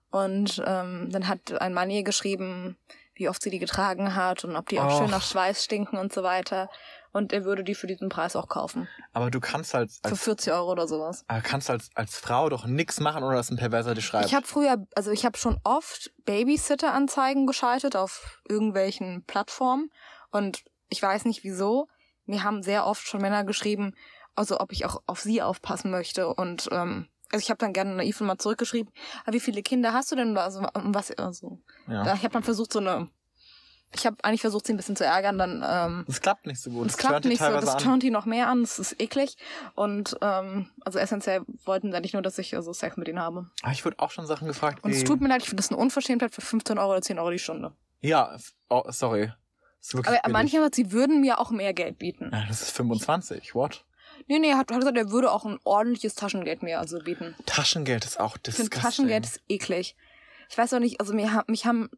Und ähm, dann hat ein Mann ihr geschrieben, wie oft sie die getragen hat und ob die auch Och. schön nach Schweiß stinken und so weiter. Und er würde die für diesen Preis auch kaufen. Aber du kannst als, Für als, 40 Euro oder sowas. aber kannst als, als Frau doch nix machen, oder dass ein Perverser dir schreibt. Ich habe früher, also ich habe schon oft Babysitter-Anzeigen geschaltet auf irgendwelchen Plattformen. Und ich weiß nicht wieso. Mir haben sehr oft schon Männer geschrieben, also ob ich auch auf sie aufpassen möchte. Und ähm, also ich habe dann gerne naiv mal zurückgeschrieben, ah, wie viele Kinder hast du denn? Also was also. ja. Ich habe dann versucht, so eine. Ich habe eigentlich versucht, sie ein bisschen zu ärgern, dann ähm, Das klappt nicht so gut. es klappt turnt die nicht so, das turnt die noch mehr an, das ist eklig. Und ähm, also essentiell wollten sie nicht nur, dass ich also Sex mit ihnen habe. Ah, ich wurde auch schon Sachen gefragt. Und es tut mir leid, ich finde das eine Unverschämtheit für 15 Euro oder 10 Euro die Stunde. Ja, oh, sorry. Das Aber billig. manchmal, sie würden mir auch mehr Geld bieten. Ja, das ist 25. What? Nee, nee, er hat, hat gesagt, er würde auch ein ordentliches Taschengeld mir also bieten. Taschengeld ist auch Ich finde disgusting. Taschengeld ist eklig. Ich weiß auch nicht, also mir, mich haben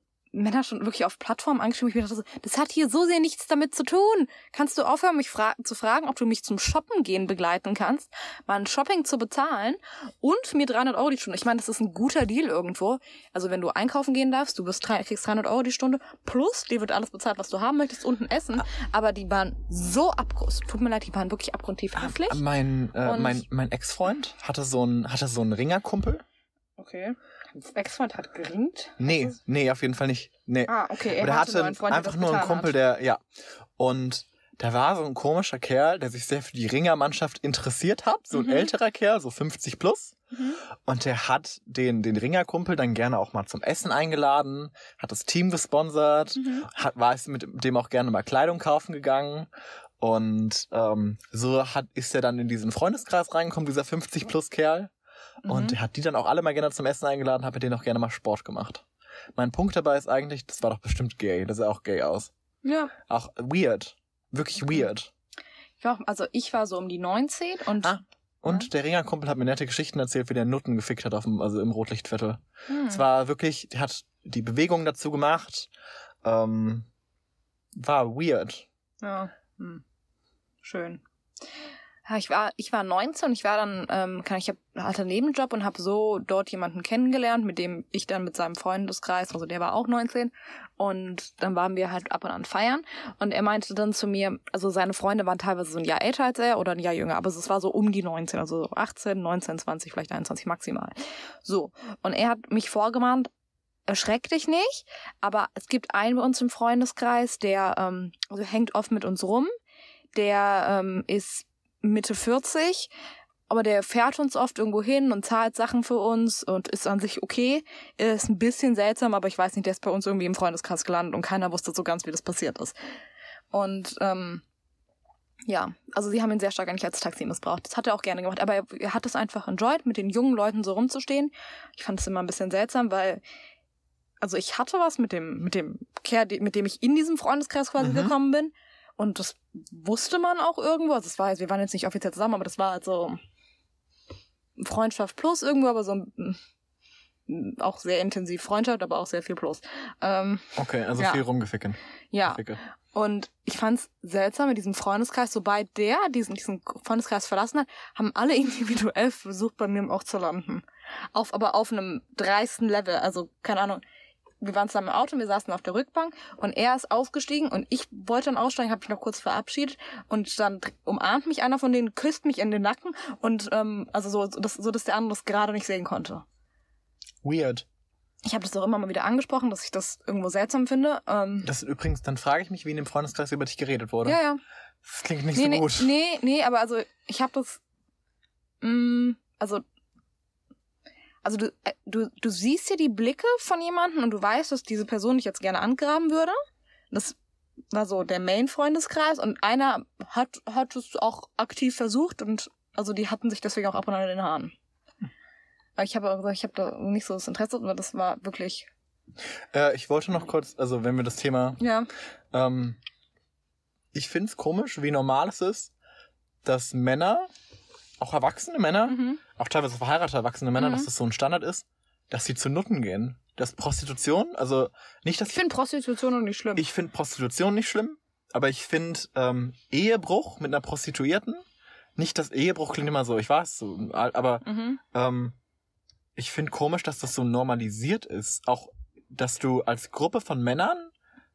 Männer schon wirklich auf Plattformen angeschrieben. Ich mir dachte so, das hat hier so sehr nichts damit zu tun. Kannst du aufhören, mich fra zu fragen, ob du mich zum Shoppen gehen begleiten kannst, mal ein Shopping zu bezahlen und mir 300 Euro die Stunde. Ich meine, das ist ein guter Deal irgendwo. Also wenn du einkaufen gehen darfst, du wirst drei, kriegst 300 Euro die Stunde plus dir wird alles bezahlt, was du haben möchtest und ein Essen. Aber die waren so abgrund. Tut mir leid, die waren wirklich abgrundtief hässlich. Mein, äh, mein, mein Ex-Freund hatte so einen, hatte so einen Ringerkumpel. Okay. Ex-Freund hat geringt. Nee, nee, auf jeden Fall nicht. Nee. Ah, okay. Er Aber hatte hatte Freund, einfach nur einen Kumpel, hat. der, ja. Und der war so ein komischer Kerl, der sich sehr für die Ringermannschaft interessiert hat. So ein Mhm. älterer Kerl, so 50 plus. Mhm. Und der hat den, den Ringerkumpel dann gerne auch mal zum Essen eingeladen, hat das Team gesponsert, Mhm. hat, war es mit dem auch gerne mal Kleidung kaufen gegangen. Und ähm, so hat, ist er dann in diesen Freundeskreis reingekommen, dieser 50 plus Kerl. Und Mhm. er hat die dann auch alle mal gerne zum Essen eingeladen, hat mit denen auch gerne mal Sport gemacht. Mein Punkt dabei ist eigentlich, das war doch bestimmt gay. Das sah auch gay aus. Ja. Auch weird. Wirklich weird. Ich war, also ich war so um die 19 und Ah. Und der Ringerkumpel hat mir nette Geschichten erzählt, wie der Nutten gefickt hat auf dem, also im Rotlichtviertel. Hm. Es war wirklich, der hat die Bewegung dazu gemacht. Ähm, war weird. Ja. Hm. Schön. Ja, ich war, ich war 19 und ich war dann, ähm, kann ich hab, hatte einen Nebenjob und habe so dort jemanden kennengelernt, mit dem ich dann mit seinem Freundeskreis, also der war auch 19 und dann waren wir halt ab und an feiern und er meinte dann zu mir, also seine Freunde waren teilweise so ein Jahr älter als er oder ein Jahr jünger, aber es war so um die 19, also so 18, 19, 20, vielleicht 21 maximal. So. Und er hat mich vorgemahnt, erschreck dich nicht, aber es gibt einen bei uns im Freundeskreis, der ähm, also hängt oft mit uns rum, der ähm, ist Mitte 40, aber der fährt uns oft irgendwo hin und zahlt Sachen für uns und ist an sich okay. Er ist ein bisschen seltsam, aber ich weiß nicht, der ist bei uns irgendwie im Freundeskreis gelandet und keiner wusste so ganz, wie das passiert ist. Und ähm, ja, also sie haben ihn sehr stark eigentlich als Taxi missbraucht. Das hat er auch gerne gemacht, aber er, er hat es einfach enjoyed, mit den jungen Leuten so rumzustehen. Ich fand es immer ein bisschen seltsam, weil also ich hatte was mit dem mit dem Kerl, mit dem ich in diesem Freundeskreis quasi Mhm. gekommen bin und das wusste man auch irgendwo. Also es war jetzt, wir waren jetzt nicht offiziell zusammen, aber das war halt so Freundschaft plus irgendwo, aber so mm, auch sehr intensiv Freundschaft, aber auch sehr viel plus. Ähm, Okay, also Ja. viel rumgeficken. ja, Ficke. und ich fand's seltsam mit diesem Freundeskreis, sobald der diesen, diesen Freundeskreis verlassen hat, haben alle individuell versucht, bei mir auch zu landen. Auf, aber auf einem dreisten Level. Also, keine Ahnung. Wir waren zusammen im Auto, wir saßen auf der Rückbank und er ist ausgestiegen und ich wollte dann aussteigen, habe mich noch kurz verabschiedet und dann umarmt mich einer von denen, küsst mich in den Nacken und ähm, also so, so, dass, so, dass der andere das gerade nicht sehen konnte. Weird. Ich habe das auch immer mal wieder angesprochen, dass ich das irgendwo seltsam finde. Ähm, Das ist übrigens, dann frage ich mich, wie in dem Freundeskreis über dich geredet wurde. ja, ja. Das klingt nicht nee, so nee, gut. Nee, nee, aber also ich habe das. Mh, also. Also du, äh, du, du siehst ja die Blicke von jemandem und du weißt, dass diese Person dich jetzt gerne angraben würde. Das war so der Main-Freundeskreis und einer hat, hat es auch aktiv versucht und also die hatten sich deswegen auch ab und an in den Haaren. Ich habe ich habe da nicht so das Interesse, aber das war wirklich. Äh, ich wollte noch kurz, also wenn wir das Thema Ja. Ähm, ich finde es komisch, wie normal es ist, dass Männer, auch erwachsene Männer, Mhm. auch teilweise verheiratete erwachsene Männer, Mhm. dass das so ein Standard ist, dass sie zu Nutten gehen. Das Prostitution, also nicht, dass Ich finde Prostitution noch nicht schlimm. ich finde Prostitution nicht schlimm, aber ich finde ähm, Ehebruch mit einer Prostituierten, nicht das Ehebruch klingt immer so, ich weiß so, aber mhm. ähm, ich finde komisch, dass das so normalisiert ist. Auch, dass du als Gruppe von Männern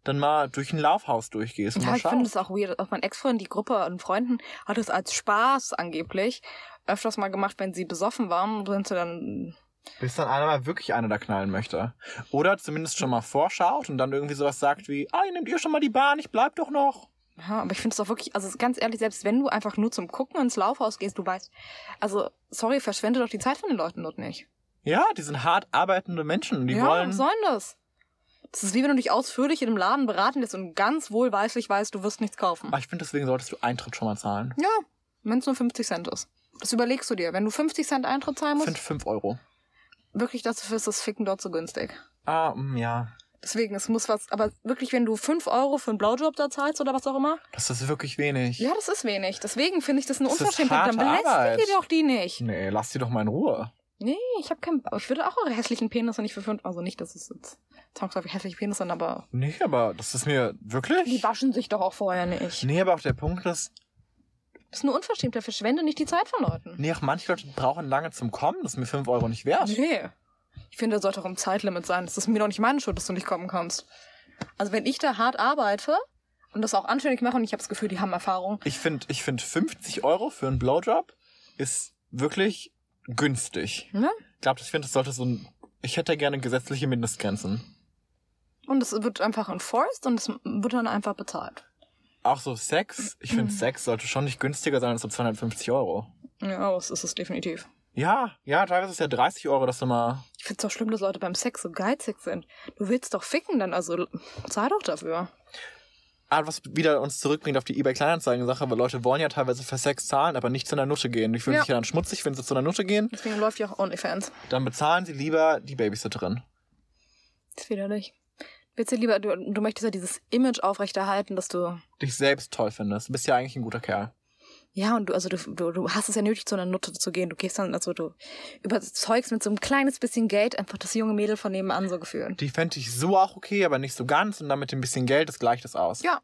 dann mal durch ein Laufhaus durchgehst und Ja, ich finde es auch weird. Auch mein Ex-Freund, die Gruppe an Freunden, hat es als Spaß angeblich öfters mal gemacht, wenn sie besoffen waren, sind sie dann. Bis dann einer mal wirklich eine da knallen möchte. Oder zumindest schon mal vorschaut und dann irgendwie sowas sagt wie, ah, nehmt ihr schon mal die Bahn, ich bleib doch noch. Ja, aber ich finde es auch wirklich, also ganz ehrlich, selbst wenn du einfach nur zum Gucken ins Laufhaus gehst, du weißt, also sorry, verschwende doch die Zeit von den Leuten dort nicht. Ja, die sind hart arbeitende Menschen. Die ja, wollen. was soll denn das? Das ist wie wenn du dich ausführlich in einem Laden beraten lässt und ganz wohlweislich weißt, du wirst nichts kaufen. Aber ich finde, deswegen solltest du Eintritt schon mal zahlen. Ja, wenn es nur 50 Cent ist. Das überlegst du dir. Wenn du 50 Cent Eintritt zahlen Ich musst, finde 5 Euro. wirklich dafür ist das Ficken dort so günstig. Ah, mm, ja. Deswegen, es muss was, aber wirklich, wenn du 5 Euro für einen Blowjob da zahlst oder was auch immer, Das ist wirklich wenig. ja, das ist wenig. Deswegen finde ich das eine Das Unverschämtheit. Dann belästigt ihr doch die nicht. Nee, lass die doch mal in Ruhe. Nee, ich habe keinen. Ich würde auch eure hässlichen Penisse nicht für fünf. Also nicht, dass es jetzt zwangsläufig hässliche Penisse sind, aber Nee, aber das ist mir wirklich. die waschen sich doch auch vorher nicht. Nee, aber auch der Punkt ist, Das ist nur unverschämt. Der verschwende nicht die Zeit von Leuten. nee, auch manche Leute brauchen lange zum Kommen. Das ist mir 5 Euro nicht wert. Nee. Ich finde, da sollte auch ein Zeitlimit sein. Das ist mir doch nicht meine Schuld, dass du nicht kommen kannst. Also wenn ich da hart arbeite und das auch anständig mache und ich habe das Gefühl, die haben Erfahrung. Ich finde, ich find 50 Euro für einen Blowjob ist wirklich günstig. Ne? Ich glaube, ich finde, das sollte so ein. Ich hätte gerne gesetzliche Mindestgrenzen. Und es wird einfach enforced und es wird dann einfach bezahlt. Auch so Sex. Ich finde, Sex sollte schon nicht günstiger sein als so 250 Euro. Ja, das ist es definitiv. Ja, ja, teilweise ist ja 30 Euro, dass du mal. Ich find's doch schlimm, dass Leute beim Sex so geizig sind. Du willst doch ficken, dann also zahl doch dafür. Was wieder uns zurückbringt auf die eBay Kleinanzeigen-Sache, weil Leute wollen ja teilweise für Sex zahlen, aber nicht zu einer Nutte gehen. Die fühlen Ja. sich ja dann schmutzig, wenn sie zu einer Nutte gehen. Deswegen läuft ja auch OnlyFans. Dann bezahlen sie lieber die Babysitterin. Das ist widerlich. Willst du lieber, du, du möchtest ja dieses Image aufrechterhalten, dass du. Dich selbst toll findest. Du bist ja eigentlich ein guter Kerl. Ja, und du, also du, du, du hast es ja nötig, zu einer Nutte zu gehen. Du gehst dann, also du überzeugst mit so einem kleines bisschen Geld einfach das junge Mädel von nebenan so gefühlt. Die fände ich so auch okay, aber nicht so ganz. Und dann mit dem bisschen Geld, das gleicht es aus. Ja.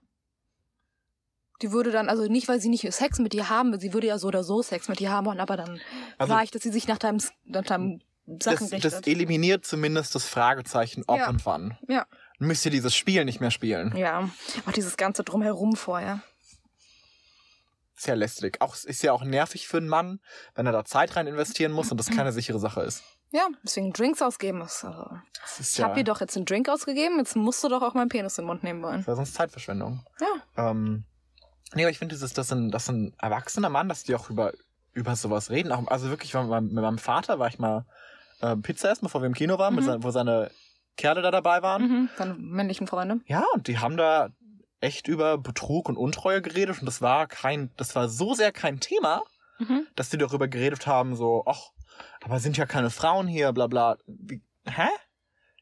Die würde dann, also nicht, weil sie nicht Sex mit dir haben will, sie würde ja so oder so Sex mit dir haben wollen, aber dann Also- vielleicht, dass sie sich nach deinem, nach deinem Sachen Das, das eliminiert zumindest das Fragezeichen, ob Ja. und wann. ja. Müsst ihr dieses Spiel nicht mehr spielen. Ja. Auch dieses ganze Drumherum vorher. Ist ja lästig. Auch, ist ja auch nervig für einen Mann, wenn er da Zeit rein investieren muss und das keine sichere Sache ist. Ja, deswegen Drinks ausgeben ist. Also, Das ist ich ja, habe dir doch jetzt einen Drink ausgegeben, jetzt musst du doch auch meinen Penis in den Mund nehmen wollen. das wäre sonst Zeitverschwendung. Ja. Ähm, nee, aber ich finde, dieses, dass ein, dass ein erwachsener Mann, dass die auch über, über sowas reden. Auch, also wirklich, mit meinem, mit meinem Vater war ich mal äh, Pizza essen, bevor wir im Kino waren, Mhm. sein, wo seine Kerle da dabei waren. Mhm. Deine männlichen Freunde. Ja, und die haben da echt über Betrug und Untreue geredet und das war kein, das war so sehr kein Thema, Mhm. dass die darüber geredet haben, so, ach, aber sind ja keine Frauen hier, bla bla. Wie, hä?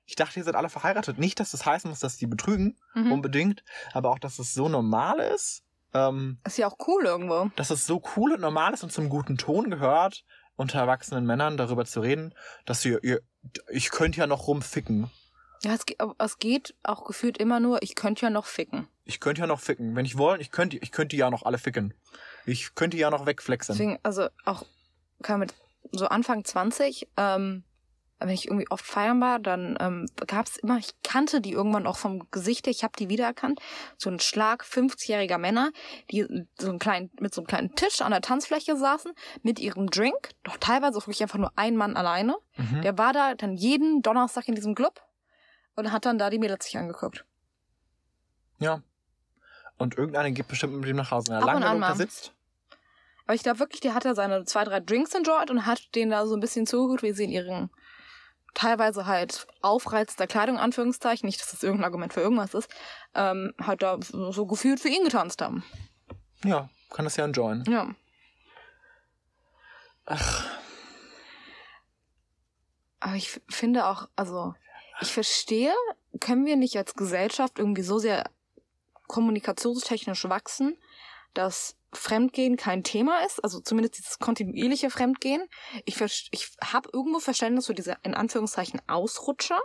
Ich dachte, ihr seid alle verheiratet. Nicht, dass das heißen muss, dass die betrügen, Mhm. unbedingt, aber auch, dass es so normal ist, ähm, Ist ja auch cool irgendwo. dass es so cool und normal ist und zum guten Ton gehört, unter erwachsenen Männern darüber zu reden, dass ihr, ihr ich könnte ja noch rumficken. Ja, es, es geht auch gefühlt immer nur, ich könnte ja noch ficken. Ich könnte ja noch ficken. Wenn ich wollen, ich könnte, ich könnte ja noch alle ficken. Ich könnte ja noch wegflexen. Deswegen, also auch kann mit so Anfang 20, ähm, wenn ich irgendwie oft feiern war, dann ähm, gab's immer, ich kannte die irgendwann auch vom Gesicht ich habe die wiedererkannt, so ein Schlag 50-jähriger Männer, die so einen kleinen, mit so einem kleinen Tisch an der Tanzfläche saßen, mit ihrem Drink, doch teilweise wirklich einfach nur ein Mann alleine. Mhm. Der war da dann jeden Donnerstag in diesem Club und hat dann da die Mädels sich angeguckt. Ja. Und irgendeiner geht bestimmt mit dem nach Hause, wenn er lange an genug da sitzt. Aber ich glaube wirklich, der hat ja seine zwei, drei Drinks enjoyed und hat denen da so ein bisschen zugeguckt, wie sie in ihren teilweise halt aufreizender Kleidung, Anführungszeichen, nicht, dass das irgendein Argument für irgendwas ist, ähm, halt da so gefühlt für ihn getanzt haben. Ja, kann das ja enjoyen. Ja. Ach, Aber ich finde auch, also, ich verstehe, können wir nicht als Gesellschaft irgendwie so sehr kommunikationstechnisch wachsen, dass Fremdgehen kein Thema ist, also zumindest dieses kontinuierliche Fremdgehen. Ich, ich habe irgendwo Verständnis für diese, in Anführungszeichen, Ausrutscher.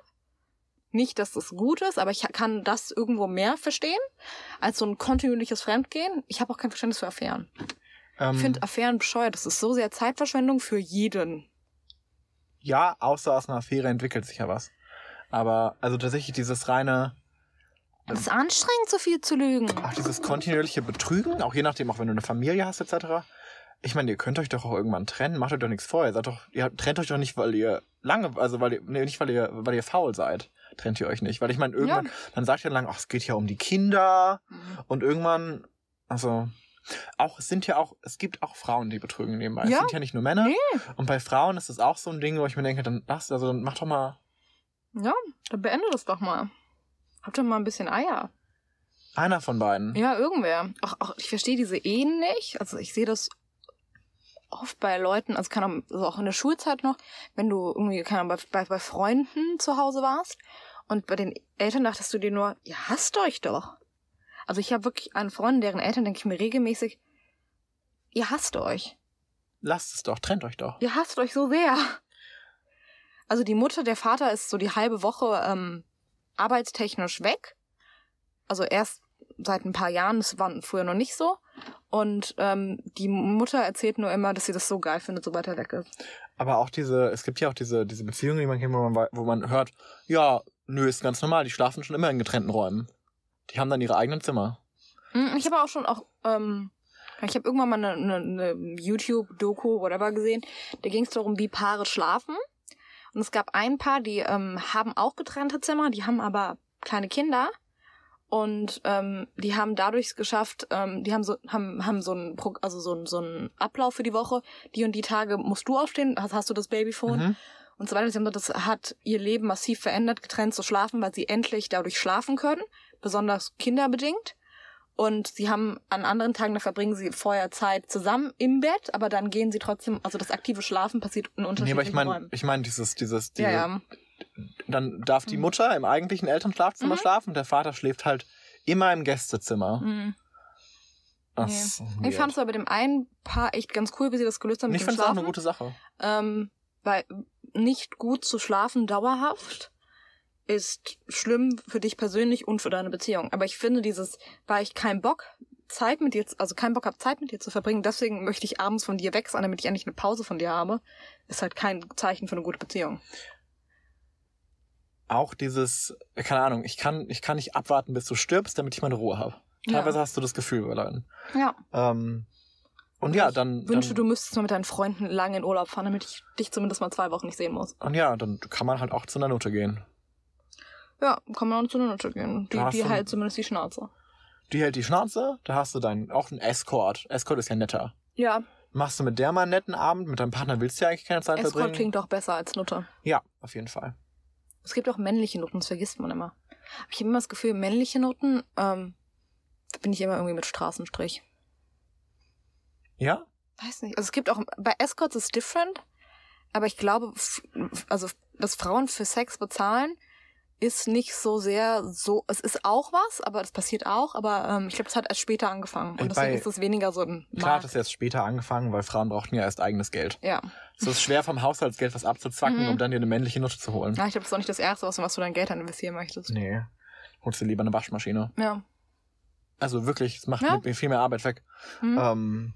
Nicht, dass das gut ist, aber ich kann das irgendwo mehr verstehen als so ein kontinuierliches Fremdgehen. Ich habe auch kein Verständnis für Affären. ähm, Ich finde Affären bescheuert. Das ist so sehr Zeitverschwendung für jeden. ja, außer aus einer Affäre entwickelt sich ja was. Aber, also tatsächlich dieses reine, Es ist anstrengend, so viel zu lügen. auch dieses kontinuierliche Betrügen, auch je nachdem, auch wenn du eine Familie hast, etc. Ich meine, ihr könnt euch doch auch irgendwann trennen, macht euch doch nichts vor. Ihr seid doch, ihr trennt euch doch nicht, weil ihr lange, also weil ihr, nee, nicht weil ihr, weil ihr faul seid, trennt ihr euch nicht. Weil ich meine, irgendwann, dann sagt ihr lang, ach, es geht ja um die Kinder und irgendwann, also, auch, es sind ja auch, es gibt auch Frauen, die betrügen nebenbei. Es Ja. sind ja nicht nur Männer. Nee. Und bei Frauen ist es auch so ein Ding, wo ich mir denke, dann lass, also dann mach doch mal Ja, dann beende das doch mal. Habt doch mal ein bisschen Eier. einer von beiden. Ja, irgendwer. Auch, auch ich verstehe diese Ehen nicht. Also ich sehe das oft bei Leuten, also, Ahnung, also auch in der Schulzeit noch, wenn du irgendwie keine bei, bei, bei Freunden zu Hause warst und bei den Eltern dachtest du dir nur, ihr hasst euch doch. Also ich habe wirklich einen Freund, deren Eltern denke ich mir regelmäßig, ihr hasst euch. Lasst es doch, trennt euch doch. Ihr hasst euch so sehr. Also die Mutter, der Vater ist so die halbe Woche ähm, arbeitstechnisch weg. Also erst seit ein paar Jahren, das war früher noch nicht so. Und ähm, die Mutter erzählt nur immer, dass sie das so geil findet, sobald er weg ist. Aber auch diese, es gibt ja auch diese, diese Beziehungen, die man kennt, wo man, wo man hört, ja, nö, ist ganz normal, die schlafen schon immer in getrennten Räumen. Die haben dann ihre eigenen Zimmer. Mm, Ich habe auch schon auch, ähm, ich habe irgendwann mal eine, eine, eine YouTube-Doku, whatever gesehen. Da ging es darum, wie Paare schlafen. Und es gab ein Paar, die ähm, haben auch getrennte Zimmer, die haben aber kleine Kinder. Und ähm, die haben dadurch es geschafft, ähm, die haben so, haben, haben so einen, Pro- also so einen, so einen Ablauf für die Woche. Die und die Tage musst du aufstehen, hast, hast du das Babyphone Mhm. und so weiter. Sie haben Das hat ihr Leben massiv verändert, getrennt zu schlafen, weil sie endlich dadurch schlafen können, besonders kinderbedingt. Und sie haben an anderen Tagen, da verbringen sie vorher Zeit zusammen im Bett, aber dann gehen sie trotzdem, also das aktive Schlafen passiert in Nee, unterschiedlichen aber ich meine, ich meine, dieses, dieses, diese, Ja, ja. dann darf die Mhm. Mutter im eigentlichen Elternschlafzimmer Mhm. schlafen und der Vater schläft halt immer im Gästezimmer. Mhm. Das Nee. Ich fand es aber bei dem einen Paar echt ganz cool, wie sie das gelöst haben ich finde es auch eine gute Sache. Ähm, weil nicht gut zu schlafen dauerhaft ist schlimm für dich persönlich und für deine Beziehung. Aber ich finde dieses, weil ich keinen Bock Zeit mit dir, also keinen Bock habe, Zeit mit dir zu verbringen, deswegen möchte ich abends von dir weg sein, damit ich endlich eine Pause von dir habe, ist halt kein Zeichen für eine gute Beziehung. Auch dieses, keine Ahnung, ich kann, ich kann nicht abwarten, bis du stirbst, damit ich meine Ruhe habe. Teilweise hast du das Gefühl bei Leuten. Ja. Ähm, und ja, dann, Wünsche, dann du müsstest mal mit deinen Freunden lange in Urlaub fahren, damit ich dich zumindest mal zwei Wochen nicht sehen muss. und ja, dann kann man halt auch zu einer Note gehen. Ja, kann man auch zu einer Nutte gehen. Die, Da die halt zumindest die Schnauze. Die hält die Schnauze, da hast du deinen, auch einen Escort. Escort ist ja netter. Ja, Machst du mit der mal einen netten Abend, mit deinem Partner willst du ja eigentlich keine Zeit Escort verbringen. klingt doch besser als Nutte. Ja, auf jeden Fall. Es gibt auch männliche Noten, das vergisst man immer. Aber ich habe immer das Gefühl, männliche Noten ähm, bin ich immer irgendwie mit Straßenstrich. Ja? Weiß nicht. Also es gibt auch, bei Escorts ist different, aber ich glaube, also, dass Frauen für Sex bezahlen, ist nicht so sehr so, es ist auch was, aber das passiert auch, aber ähm, ich glaube, es hat erst später angefangen. Äh, Und deswegen ist es weniger so ein Klar hat Markt. es jetzt später angefangen, weil Frauen brauchten ja erst eigenes Geld. Ja. Es ist schwer vom Haushaltsgeld was abzuzwacken, Mhm. um dann dir eine männliche Nutte zu holen. ja, ich glaube, das ist auch nicht das Erste, was, was du dein Geld dann investieren möchtest. Nee. Holst dir lieber eine Waschmaschine. Ja. Also wirklich, es macht Ja. mit mir viel mehr Arbeit weg. Mhm. Ähm,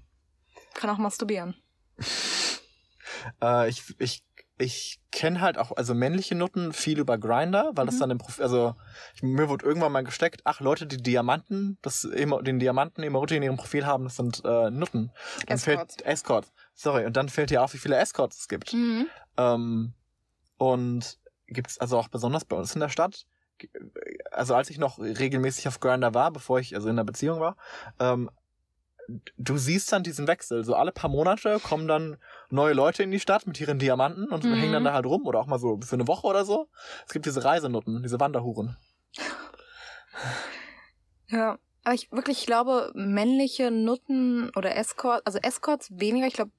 Kann auch masturbieren. äh, ich ich, ich kenne halt auch, also männliche Nutten viel über Grinder, weil das Mhm. dann im Profil, also ich, mir wurde irgendwann mal gesteckt, ach Leute, die Diamanten, das den Diamanten Emoji in ihrem Profil haben, das sind äh, Nutten. Dann Escorts. Fällt, Escorts. Sorry, und dann fällt dir auf, wie viele Escorts es gibt. Mhm. Ähm, und gibt's also auch besonders bei uns in der Stadt. Also als ich noch regelmäßig auf Grinder war, bevor ich also in der Beziehung war, ähm, du siehst dann diesen Wechsel. So alle paar Monate kommen dann neue Leute in die Stadt mit ihren Diamanten und Mhm. hängen dann da halt rum oder auch mal so für eine Woche oder so. Es gibt diese Reisenutten, diese Wanderhuren. Ja, aber ich wirklich ich glaube, männliche Nutten oder Escorts, also Escorts weniger, ich glaube,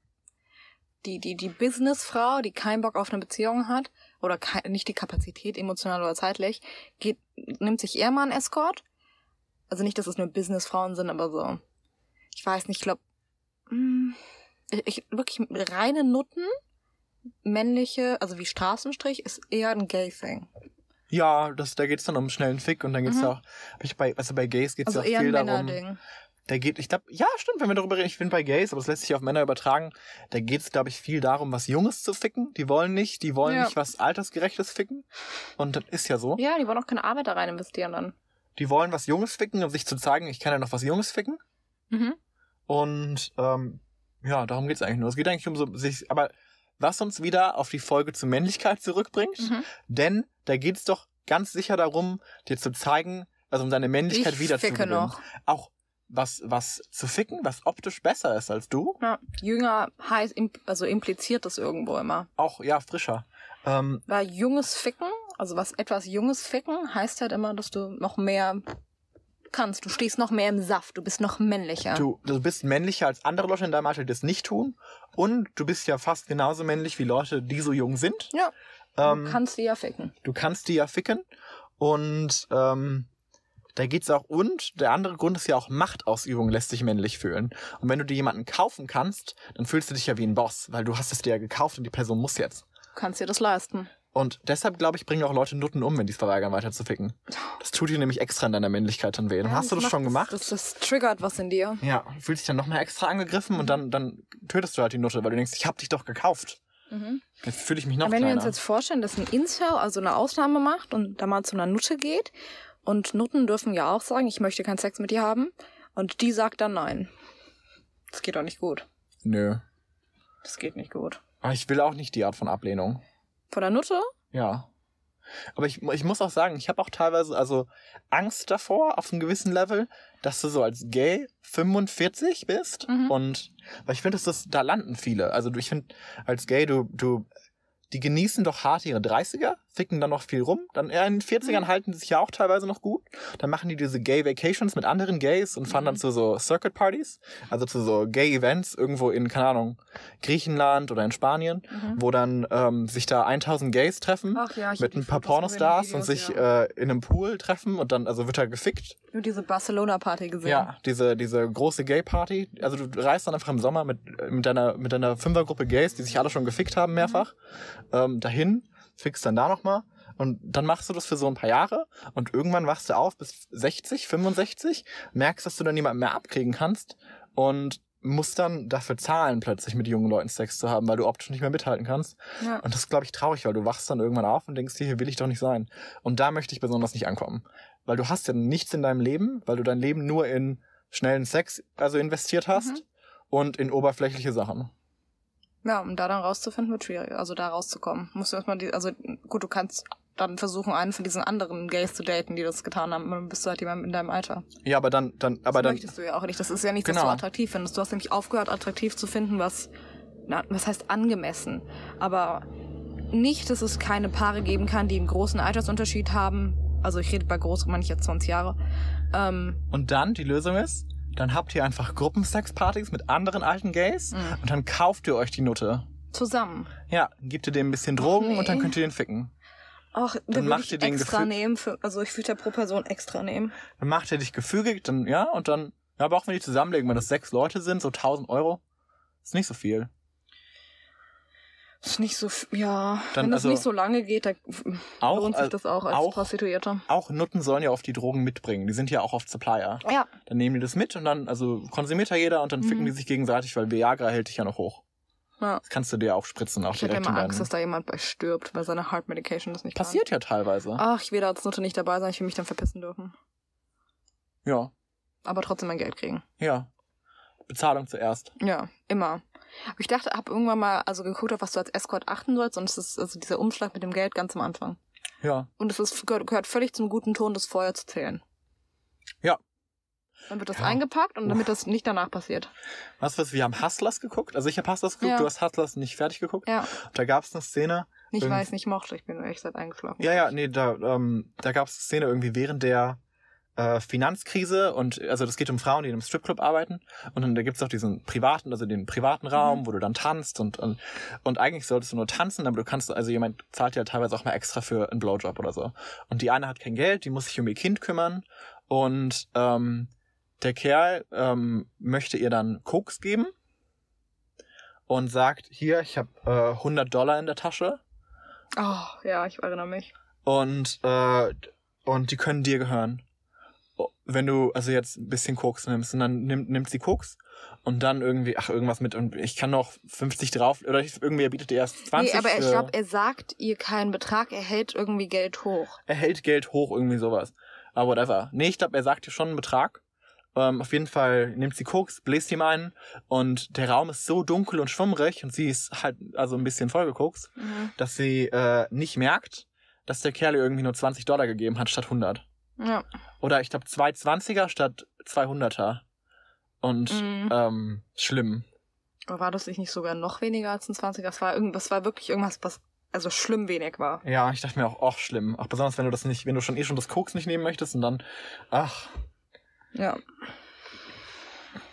die, die, die Businessfrau, die keinen Bock auf eine Beziehung hat oder nicht die Kapazität, emotional oder zeitlich, geht, nimmt sich eher mal einen Escort. Also nicht, dass es nur Businessfrauen sind, aber so. Ich weiß nicht, ich glaube, ich, ich, wirklich reine Nutten, männliche, also wie Straßenstrich, ist eher ein Gay-Thing. Ja, das, da geht's dann um schnellen Fick und dann geht's Mhm. auch, ich bei, also bei Gays geht's Also ja auch viel darum. Da geht, ich glaube, ja, stimmt, wenn wir darüber reden, ich bin bei Gays, aber das lässt sich auf Männer übertragen. Da geht's, glaube ich, viel darum, was Junges zu ficken. Die wollen nicht, die wollen Ja. nicht was Altersgerechtes ficken. Und das ist ja so. Ja, die wollen auch keine Arbeit da rein investieren dann. Die wollen was Junges ficken, um sich zu zeigen, ich kann ja noch was Junges ficken. Mhm. Und ähm, ja, darum geht's eigentlich nur. Es geht eigentlich um so sich, aber was uns wieder auf die Folge zur Männlichkeit zurückbringt, Mhm. denn da geht's doch ganz sicher darum, dir zu zeigen, also um deine Männlichkeit Ich wieder zu ficke gewinnen. noch. Auch was, was zu ficken, was optisch besser ist als du. Ja, jünger heißt, also impliziert das irgendwo immer. Auch, ja, frischer. Ähm, Weil junges Ficken, also was etwas junges Ficken, heißt halt immer, dass du noch mehr kannst. Du stehst noch mehr im Saft, du bist noch männlicher. du, du bist männlicher als andere Leute in deinem Alter, die das nicht tun. Und du bist ja fast genauso männlich wie Leute, die so jung sind. Ja. Ähm, du kannst die ja ficken. du kannst die ja ficken. Und ähm, da geht's auch. Und der andere Grund ist ja auch Machtausübung lässt sich männlich fühlen. Und wenn du dir jemanden kaufen kannst, dann fühlst du dich ja wie ein Boss, weil du hast es dir ja gekauft und die Person muss jetzt. Du kannst dir das leisten. Und deshalb, glaube ich, bringen auch Leute Nutten um, wenn die es verweigern, weiter zu ficken. Das tut dir nämlich extra in deiner Männlichkeit dann weh. Dann hast du das macht- schon gemacht. Das, das triggert was in dir. ja, fühlst dich dann noch mal extra angegriffen und dann, dann tötest du halt die Nutte, weil du denkst, ich hab dich doch gekauft. Jetzt fühle ich mich noch Aber wenn wir kleiner. uns jetzt vorstellen, dass ein Incel also eine Ausnahme macht und da mal zu einer Nutte geht und Nutten dürfen ja auch sagen, ich möchte keinen Sex mit dir haben und die sagt dann nein. Das geht doch nicht gut. Nö. Das geht nicht gut. Aber ich will auch nicht die Art von Ablehnung. Von der Nutte? Ja. Aber ich, ich muss auch sagen, ich habe auch teilweise also Angst davor, auf einem gewissen Level, dass du so als Gay 45 bist. Mhm. Und weil ich finde, dass das, da landen viele. Also ich finde, als Gay, du, du, die genießen doch hart ihre 30er, ficken dann noch viel rum. Dann eher in den 40ern Mhm. halten die sich ja auch teilweise noch gut. Dann machen die diese Gay Vacations mit anderen Gays und fahren Mhm. dann zu so Circuit Partys, also zu so Gay Events irgendwo in, keine Ahnung, Griechenland oder in Spanien, Mhm. wo dann ähm, sich da 1000 Gays treffen ja, mit ein paar Pornostars die und Videos, sich ja. äh, in einem Pool treffen und dann, also wird da gefickt. Nur diese Barcelona-Party gesehen. Ja, diese, diese große Gay-Party. Also du reist dann einfach im Sommer mit, mit deiner, mit deiner Fünfergruppe Gays, die sich alle schon gefickt haben mehrfach, ähm, dahin, fickst dann da nochmal. Und dann machst du das für so ein paar Jahre und irgendwann wachst du auf bis 60, 65, merkst, dass du dann niemanden mehr abkriegen kannst und musst dann dafür zahlen, plötzlich mit jungen Leuten Sex zu haben, weil du optisch nicht mehr mithalten kannst. Ja. Und das ist, glaube ich, traurig, weil du wachst dann irgendwann auf und denkst hier will ich doch nicht sein. Und da möchte ich besonders nicht ankommen. Weil du hast ja nichts in deinem Leben, weil du dein Leben nur in schnellen Sex also investiert hast Mhm. und in oberflächliche Sachen. Ja, um da dann rauszufinden, wird schwierig. Also da rauszukommen. Musst du erstmal die, also gut, du kannst dann versuchen, einen von diesen anderen Gays zu daten, die das getan haben. Dann bist du halt jemand in deinem Alter. Ja, aber dann, dann, aber das dann, möchtest du ja auch nicht. Das ist ja nicht, dass Genau. du attraktiv findest. Du hast nämlich aufgehört, attraktiv zu finden, was, na, was heißt angemessen. Aber nicht, dass es keine Paare geben kann, die einen großen Altersunterschied haben. Also ich rede bei groß, jetzt 20 Jahre. Ähm, und dann, die Lösung ist, dann habt ihr einfach Gruppensexpartys mit anderen alten Gays mh, und dann kauft ihr euch die Nutte. zusammen. Ja, gebt ihr dem ein bisschen Drogen nee. und dann könnt ihr den ficken. Ach, Dann dann macht ihr den extra Gefühl- nehmen. Für, also ich würde ja pro Person extra nehmen. Dann macht ihr dich gefügig, dann, ja, und dann, ja, aber auch wenn die zusammenlegen, wenn das sechs Leute sind, so 1000 Euro, ist nicht so viel. Ist nicht so, ja, Dann wenn das also- nicht so lange geht, dann Auch, lohnt sich das auch als auch- Prostituierte. auch Nutten sollen ja oft die Drogen mitbringen. Die sind ja auch oft Supplier. Ja, Dann nehmen die das mit und dann, also konsumiert ja jeder und dann Mhm. ficken die sich gegenseitig, weil Viagra hält dich ja noch hoch. ja. Das kannst du dir auch spritzen, auch Ich hätte direkt in immer deinen... Angst, dass da jemand bei stirbt, weil seine Heart Medication das nicht Passiert ja teilweise. kann. Ach, ich will da als Nutte nicht dabei sein, ich will mich dann verpissen dürfen. Ja, Aber trotzdem mein Geld kriegen. ja. Bezahlung zuerst. Ja, immer. Aber ich dachte, hab irgendwann mal also geguckt, auf was du als Escort achten sollst und es ist also dieser Umschlag mit dem Geld ganz am Anfang. Ja. Und es ist, gehört, gehört völlig zum guten Ton, das Feuer zu zählen. Ja. Dann wird das Ja. eingepackt und damit das nicht danach passiert. Was, was, wir haben Hustlers geguckt. Also ich habe Hustlers geguckt, Ja. du hast Hustlers nicht fertig geguckt. Ja, Da gab es eine Szene. ich es nicht mochte, ich bin echt seit eingeschlafen. Ja, ja, nee, da, ähm, da gab es eine Szene irgendwie während der äh, Finanzkrise und also das geht um Frauen, die in einem Stripclub arbeiten und dann da gibt's auch diesen privaten, also den privaten Raum, Mhm. wo du dann tanzt und, und und eigentlich solltest du nur tanzen, aber du kannst, also jemand zahlt ja teilweise auch mal extra für einen Blowjob oder so. Und die eine hat kein Geld, die muss sich um ihr Kind kümmern und ähm, der Kerl ähm, möchte ihr dann Koks geben und sagt, hier, ich habe äh, 100 Dollar in der Tasche Oh, ja, ich erinnere mich. und äh, und die können dir gehören. Wenn du also jetzt ein bisschen Koks nimmst und dann nimmt, nimmt sie Koks und dann irgendwie, ach, irgendwas mit und ich kann noch 50 drauf oder ich, irgendwie er bietet dir erst 20 Nee, aber ich für, glaube, er sagt ihr keinen Betrag, er hält irgendwie Geld hoch. er hält Geld hoch, irgendwie sowas. Aber whatever. Nee, ich glaube, er sagt dir schon einen Betrag. Ähm, auf jeden Fall nimmt sie Koks, bläst ihm ein und der Raum ist so dunkel und schwummrig und sie ist halt also ein bisschen vollgekokst, Mhm. dass sie äh, nicht merkt, dass der Kerl ihr irgendwie nur 20 Dollar gegeben hat statt 100. Ja. Oder ich glaube 220er statt 200er. Und Mhm. ähm, schlimm. Aber war das nicht sogar noch weniger als ein 20er? Das war, irgend, das war wirklich irgendwas, was also schlimm wenig war. Ja, ich dachte mir auch, ach schlimm. Auch besonders, wenn du das nicht, wenn du schon eh schon das Koks nicht nehmen möchtest und dann, ach, Ja.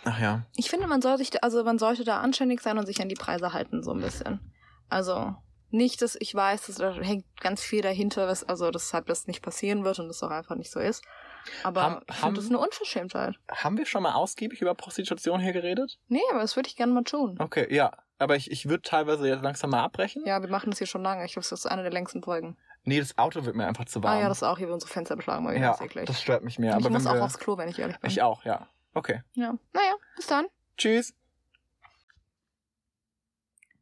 ach ja. Ich finde, man soll sich, da, also man sollte da anständig sein und sich an die Preise halten, so ein bisschen. Also nicht, dass ich weiß, dass da hängt ganz viel dahinter, was, also deshalb das nicht passieren wird und das auch einfach nicht so ist. Aber Haben- ich haben- finde das eine Unverschämtheit. Haben wir schon mal ausgiebig über Prostitution hier geredet? Nee, aber das würde ich gerne mal tun. Okay, ja. aber ich, ich würde teilweise jetzt langsam mal abbrechen. Ja, wir machen das hier schon lange. Ich glaube, das ist eine der längsten Folgen. Nee, das Auto wird mir einfach zu warm. Ah ja, das ist auch hier, wir unsere Fenster beschlagen wieder. ja, eklig. das stört mich mehr. Und ich aber muss auch wir, aufs Klo, wenn ich ehrlich bin. Ich auch, ja. Okay. Ja. Naja, bis dann. Tschüss.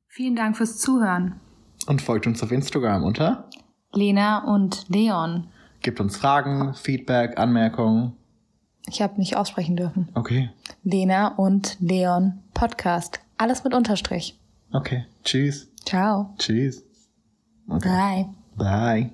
Vielen Dank fürs Zuhören. Und folgt uns auf Instagram unter. Lena und Leon. Gibt uns Fragen, Feedback, Anmerkungen. Ich habe nicht aussprechen dürfen. Okay. Lena und Leon Podcast. Alles mit Unterstrich. Okay. Tschüss. Ciao. Tschüss. Okay. Bye. Bye.